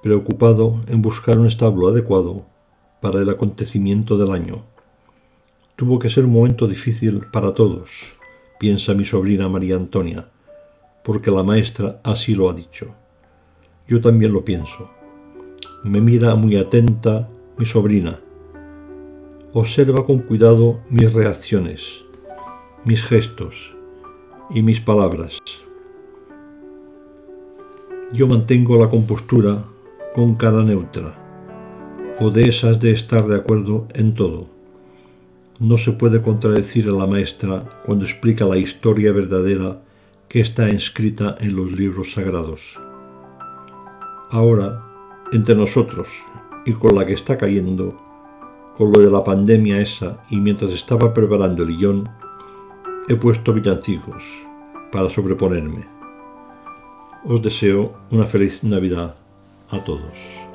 Speaker 6: preocupado en buscar un establo adecuado para el acontecimiento del año. Tuvo que ser un momento difícil para todos, piensa mi sobrina María Antonia, porque la maestra así lo ha dicho. Yo también lo pienso. Me mira muy atenta mi sobrina. Observa con cuidado mis reacciones, mis gestos y mis palabras. Yo mantengo la compostura con cara neutra, o de esas de estar de acuerdo en todo. No se puede contradecir a la maestra cuando explica la historia verdadera que está inscrita en los libros sagrados ahora entre nosotros y con la que está cayendo, con lo de la pandemia esa y mientras estaba preparando el guion, he puesto villancicos para sobreponerme. Os deseo una feliz Navidad a todos.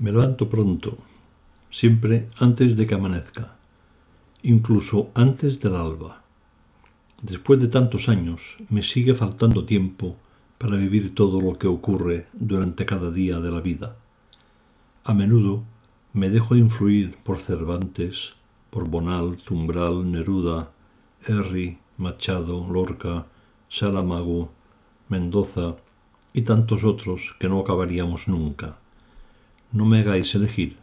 Speaker 6: Me levanto pronto, siempre antes de que amanezca, incluso antes del alba. Después de tantos años, me sigue faltando tiempo para vivir todo lo que ocurre durante cada día de la vida. A menudo me dejo influir por Cervantes, por Bonald, Umbral, Neruda, Herri, Machado, Lorca, Saramago, Mendoza y tantos otros que no acabaríamos nunca. No me hagáis elegir,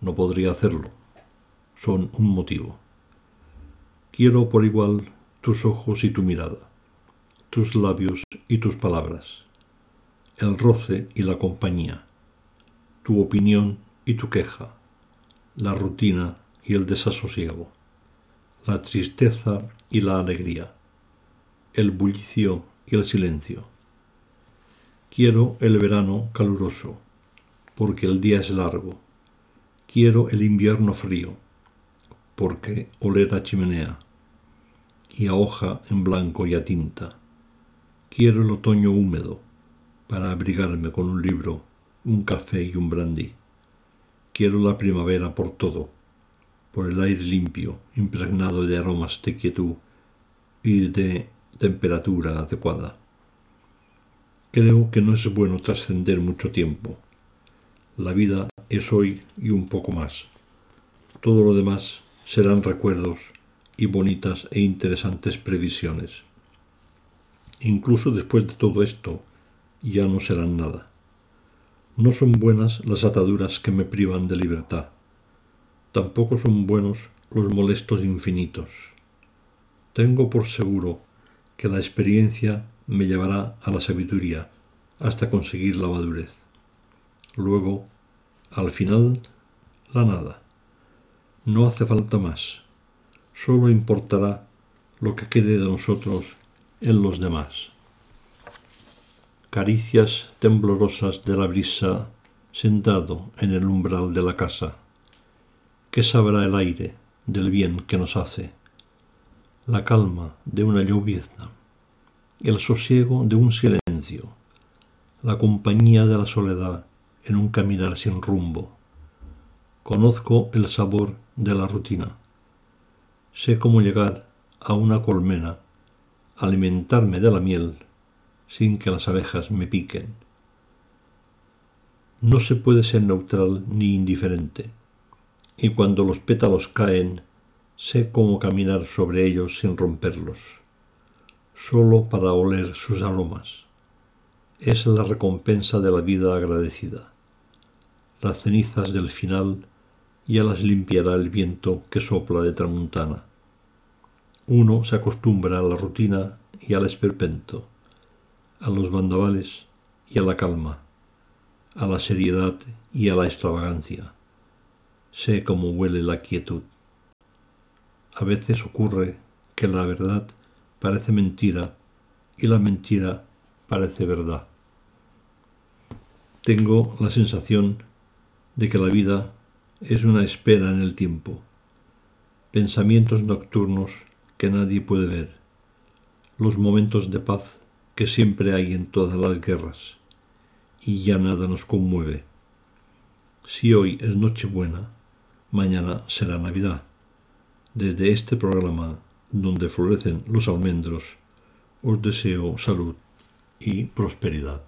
Speaker 6: no podría hacerlo. Son un motivo. Quiero por igual tus ojos y tu mirada, tus labios y tus palabras, el roce y la compañía, tu opinión y tu queja, la rutina y el desasosiego, la tristeza y la alegría, el bullicio y el silencio. Quiero el verano caluroso, porque el día es largo. Quiero el invierno frío, porque oler a chimenea y a hoja en blanco y a tinta. Quiero el otoño húmedo, para abrigarme con un libro, un café y un brandy. Quiero la primavera por todo, por el aire limpio, impregnado de aromas de quietud y de temperatura adecuada. Creo que no es bueno trascender mucho tiempo. La vida es hoy y un poco más. Todo lo demás serán recuerdos y bonitas e interesantes previsiones. Incluso después de todo esto, ya no serán nada. No son buenas las ataduras que me privan de libertad. Tampoco son buenos los molestos infinitos. Tengo por seguro que la experiencia me llevará a la sabiduría hasta conseguir la madurez. Luego, al final, la nada. No hace falta más. Solo importará lo que quede de nosotros en los demás. Caricias temblorosas de la brisa sentado en el umbral de la casa. ¿Qué sabrá el aire del bien que nos hace? La calma de una llovizna, el sosiego de un silencio, la compañía de la soledad en un caminar sin rumbo. Conozco el sabor de la rutina. Sé cómo llegar a una colmena, alimentarme de la miel sin que las abejas me piquen. No se puede ser neutral ni indiferente, y cuando los pétalos caen, sé cómo caminar sobre ellos sin romperlos, solo para oler sus aromas. Es la recompensa de la vida agradecida las cenizas del final ya las limpiará el viento que sopla de tramuntana. Uno se acostumbra a la rutina y al esperpento, a los vandavales y a la calma, a la seriedad y a la extravagancia. Sé cómo huele la quietud. A veces ocurre que la verdad parece mentira y la mentira parece verdad. Tengo la sensación de que la vida es una espera en el tiempo, pensamientos nocturnos que nadie puede ver, los momentos de paz que siempre hay en todas las guerras, y ya nada nos conmueve. Si hoy es Nochebuena, mañana será Navidad. Desde este programa, donde florecen los almendros, os deseo salud y prosperidad.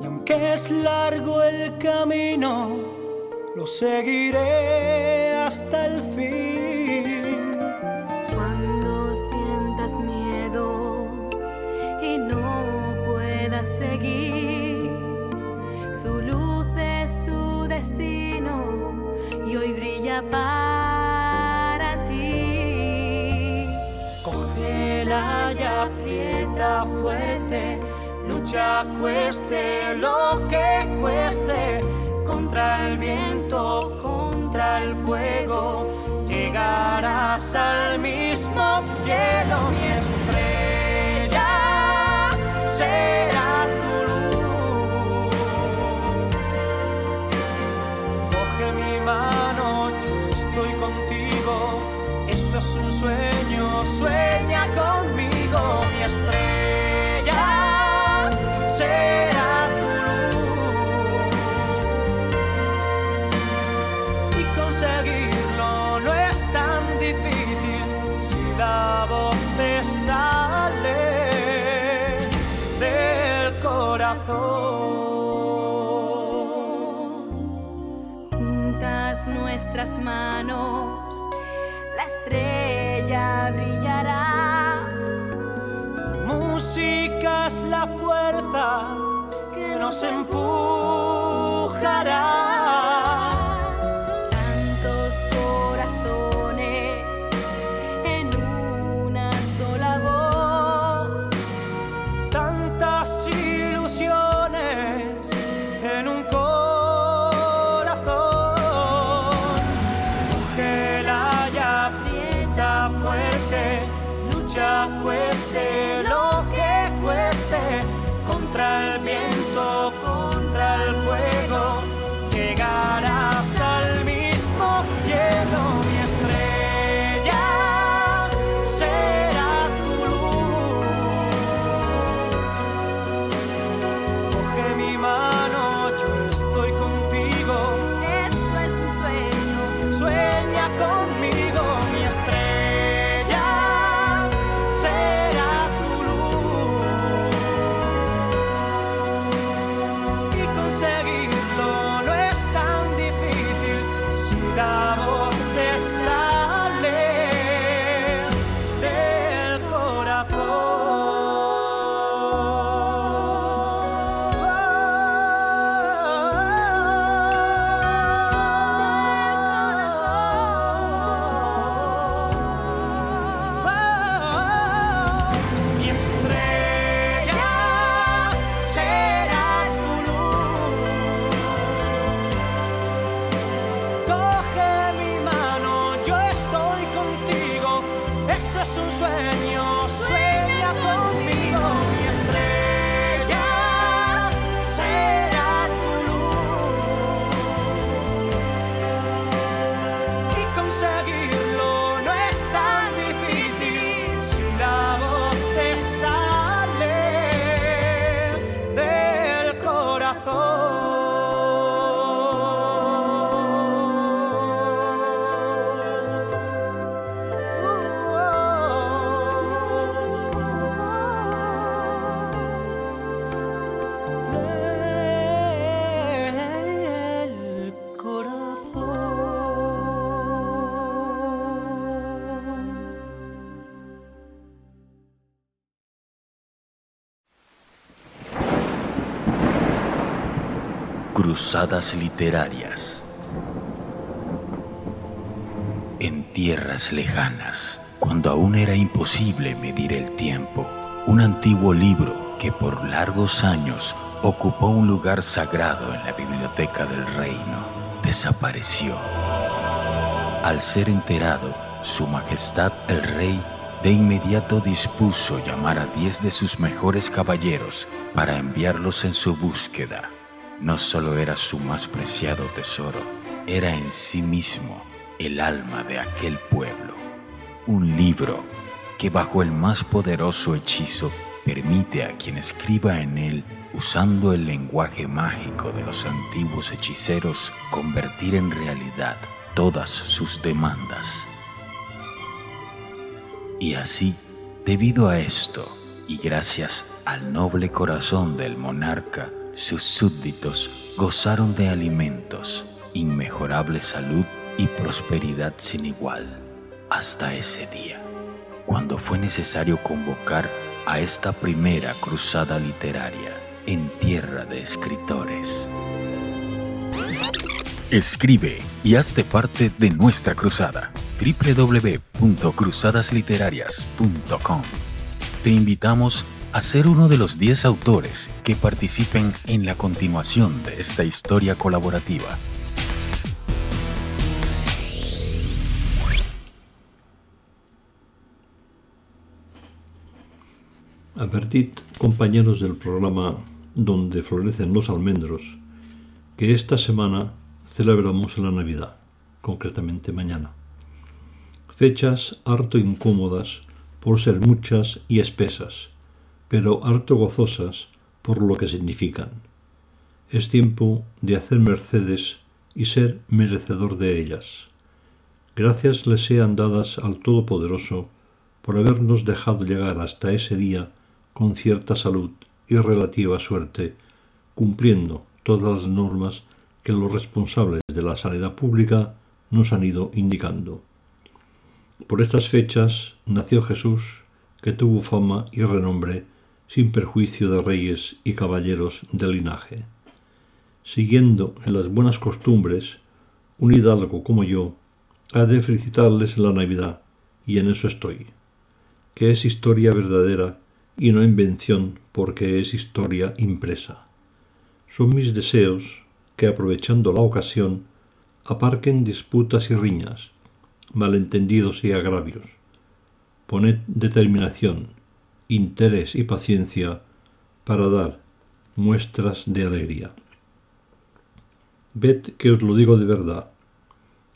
Speaker 8: Y aunque es largo el camino, lo seguiré hasta el fin.
Speaker 9: Cuando sientas miedo y no puedas seguir, su luz es tu destino y hoy brilla para
Speaker 8: lucha cueste lo que cueste, contra el viento, contra el fuego, llegarás al mismo cielo, mi estrella
Speaker 9: Juntas nuestras manos, la estrella brillará.
Speaker 8: Música es la fuerza que nos empujará.
Speaker 7: Literarias. En tierras lejanas, cuando aún era imposible medir el tiempo, un antiguo libro que por largos años ocupó un lugar sagrado en la biblioteca del reino, desapareció. Al ser enterado, Su Majestad el Rey de inmediato dispuso llamar a diez de sus mejores caballeros para enviarlos en su búsqueda. No solo era su más preciado tesoro, era en sí mismo el alma de aquel pueblo. Un libro que bajo el más poderoso hechizo permite a quien escriba en él, usando el lenguaje mágico de los antiguos hechiceros, convertir en realidad todas sus demandas. Y así, debido a esto, y gracias al noble corazón del monarca, sus súbditos gozaron de alimentos, inmejorable salud y prosperidad sin igual, hasta ese día, cuando fue necesario convocar a esta primera cruzada literaria en tierra de escritores. Escribe y hazte parte de nuestra cruzada www.cruzadasliterarias.com. Te invitamos a ser uno de los 10 autores que participen en la continuación de esta historia colaborativa.
Speaker 6: Advertid, compañeros del programa Donde florecen los almendros, que esta semana celebramos la Navidad, concretamente mañana. Fechas harto incómodas por ser muchas y espesas, pero harto gozosas por lo que significan. Es tiempo de hacer mercedes y ser merecedor de ellas. Gracias les sean dadas al Todopoderoso por habernos dejado llegar hasta ese día con cierta salud y relativa suerte, cumpliendo todas las normas que los responsables de la sanidad pública nos han ido indicando. Por estas fechas nació Jesús, que tuvo fama y renombre sin perjuicio de reyes y caballeros de linaje. Siguiendo en las buenas costumbres, un hidalgo como yo ha de felicitarles en la Navidad, y en eso estoy, que es historia verdadera y no invención porque es historia impresa. Son mis deseos que, aprovechando la ocasión, aparquen disputas y riñas, malentendidos y agravios. Poned determinación, interés y paciencia para dar muestras de alegría. Ved que os lo digo de verdad.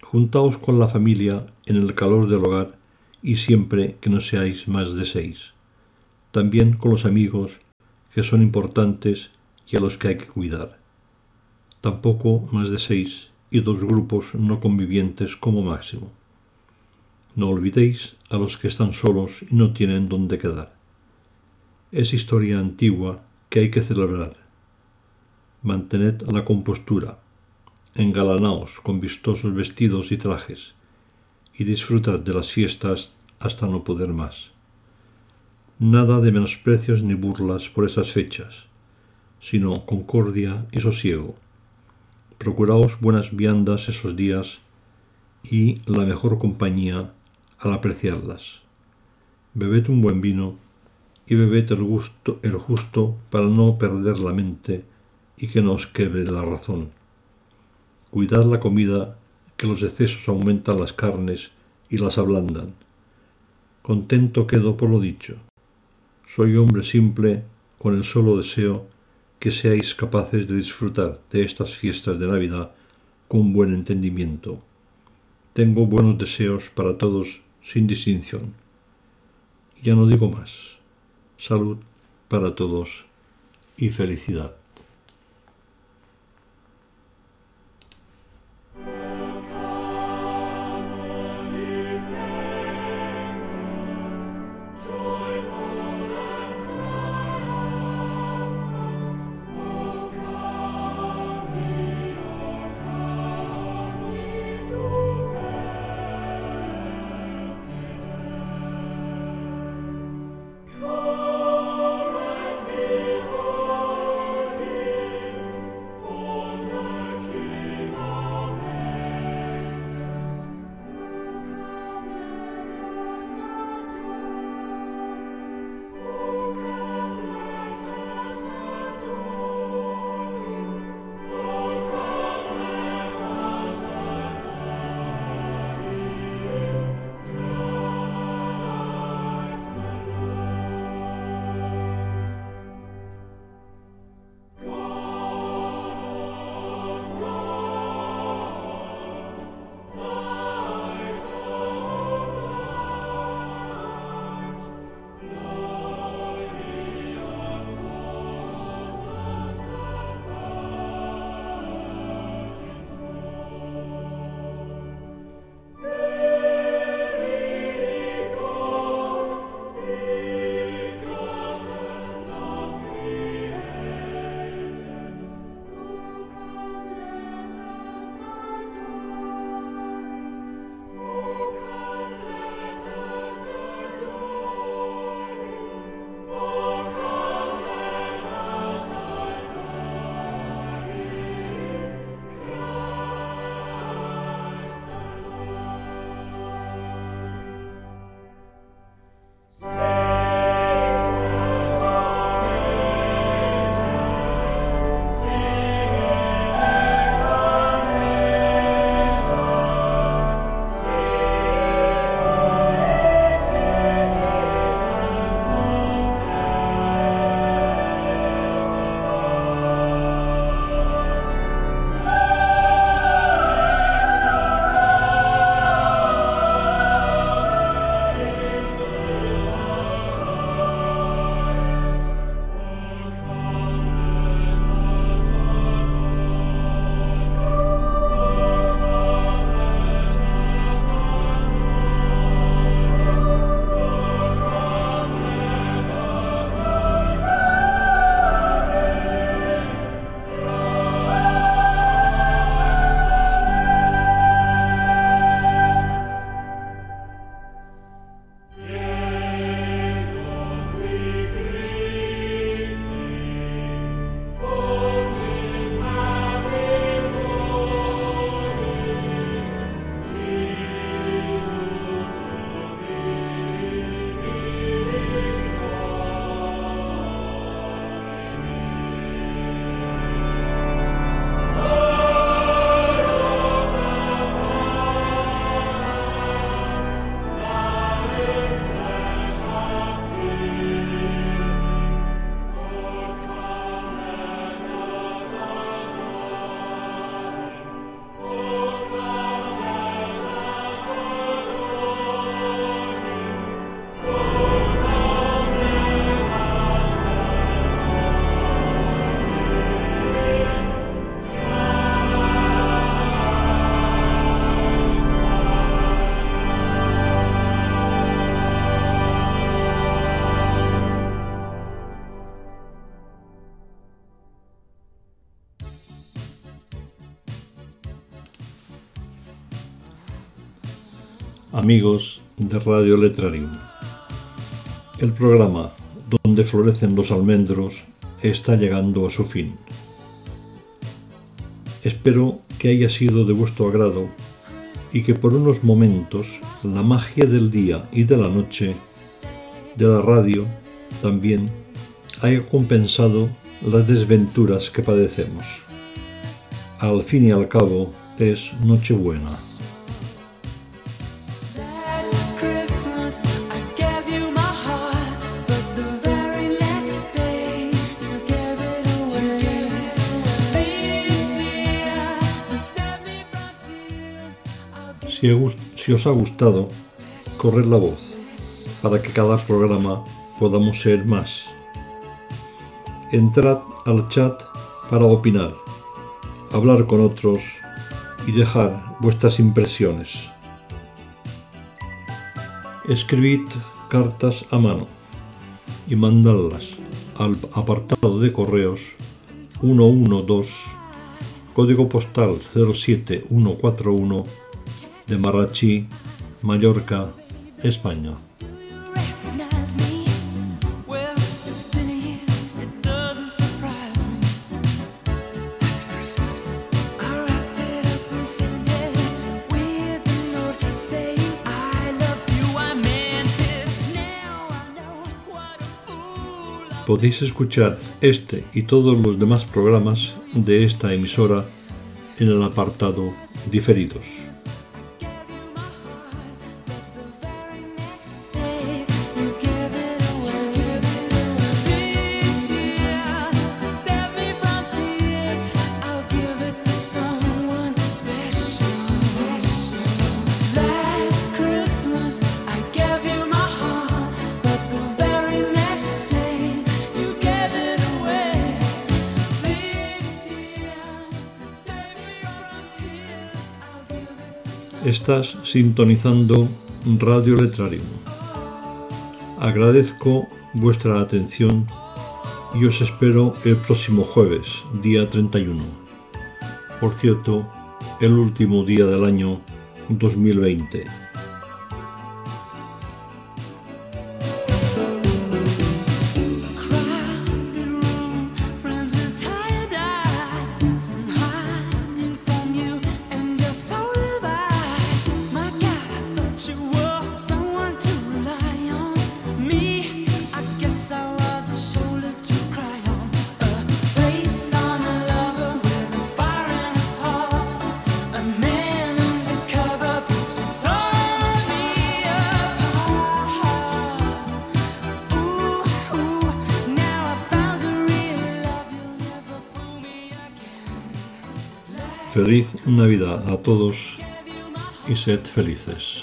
Speaker 6: Juntaos con la familia en el calor del hogar y siempre que no seáis más de seis también con los amigos que son importantes y a los que hay que cuidar. Tampoco más de seis y dos grupos no convivientes como máximo. No olvidéis a los que están solos y no tienen dónde quedar. Es historia antigua que hay que celebrar. Mantened la compostura, engalanaos con vistosos vestidos y trajes, y disfrutad de las fiestas hasta no poder más nada de menosprecios ni burlas por esas fechas, sino concordia y sosiego. Procuraos buenas viandas esos días y la mejor compañía al apreciarlas. Bebed un buen vino y bebed el, gusto, el justo para no perder la mente y que no os quebre la razón. Cuidad la comida, que los excesos aumentan las carnes y las ablandan. Contento quedo por lo dicho soy hombre simple con el solo deseo que seáis capaces de disfrutar de estas fiestas de Navidad con buen entendimiento. Tengo buenos deseos para todos sin distinción. Ya no digo más. Salud para todos y felicidad.
Speaker 2: Amigos de Radio Letrarium. El programa donde florecen los almendros está llegando a su fin. Espero que haya sido de vuestro agrado y que por unos momentos la magia del día y de la noche de la radio también haya compensado las desventuras que padecemos. Al fin y al cabo es Nochebuena. Si, os ha gustado, corred la voz para que cada programa podamos ser más. Entrad al chat para opinar, hablar con otros y dejar vuestras impresiones. Escribid cartas a mano y mandadlas al apartado de correos 112 código postal 07141 de Marrachí, Mallorca, España. Podéis escuchar este y todos los demás programas de esta emisora en el apartado Diferidos. Estás sintonizando Radio Letrarium. Agradezco vuestra atención y os espero el próximo jueves, día 31. Por cierto, el último día del año 2020. Feliz Navidad a todos y sed felices.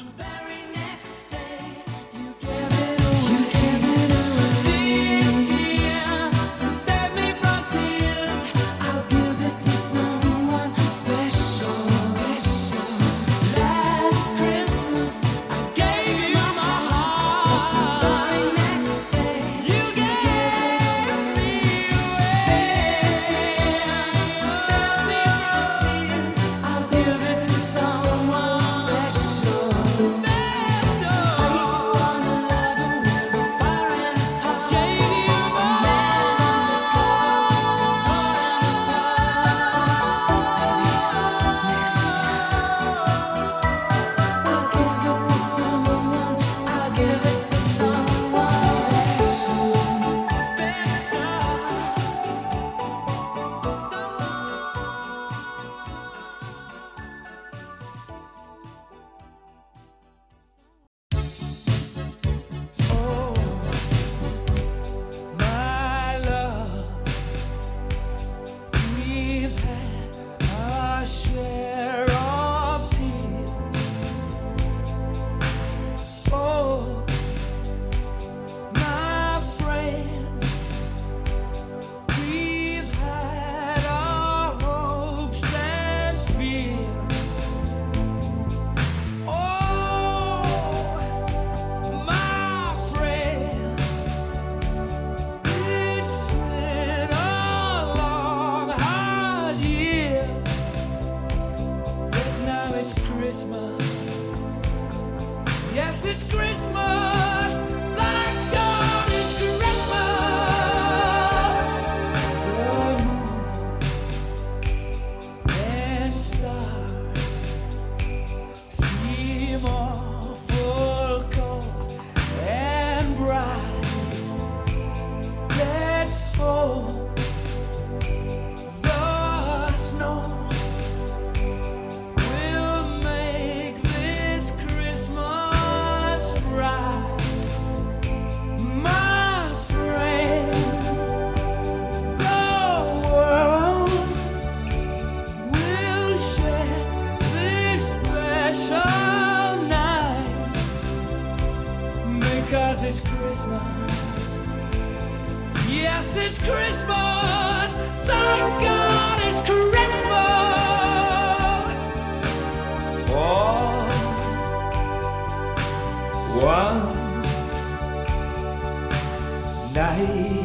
Speaker 3: Cause it's Christmas. Yes, it's Christmas. Thank God it's Christmas. For one night.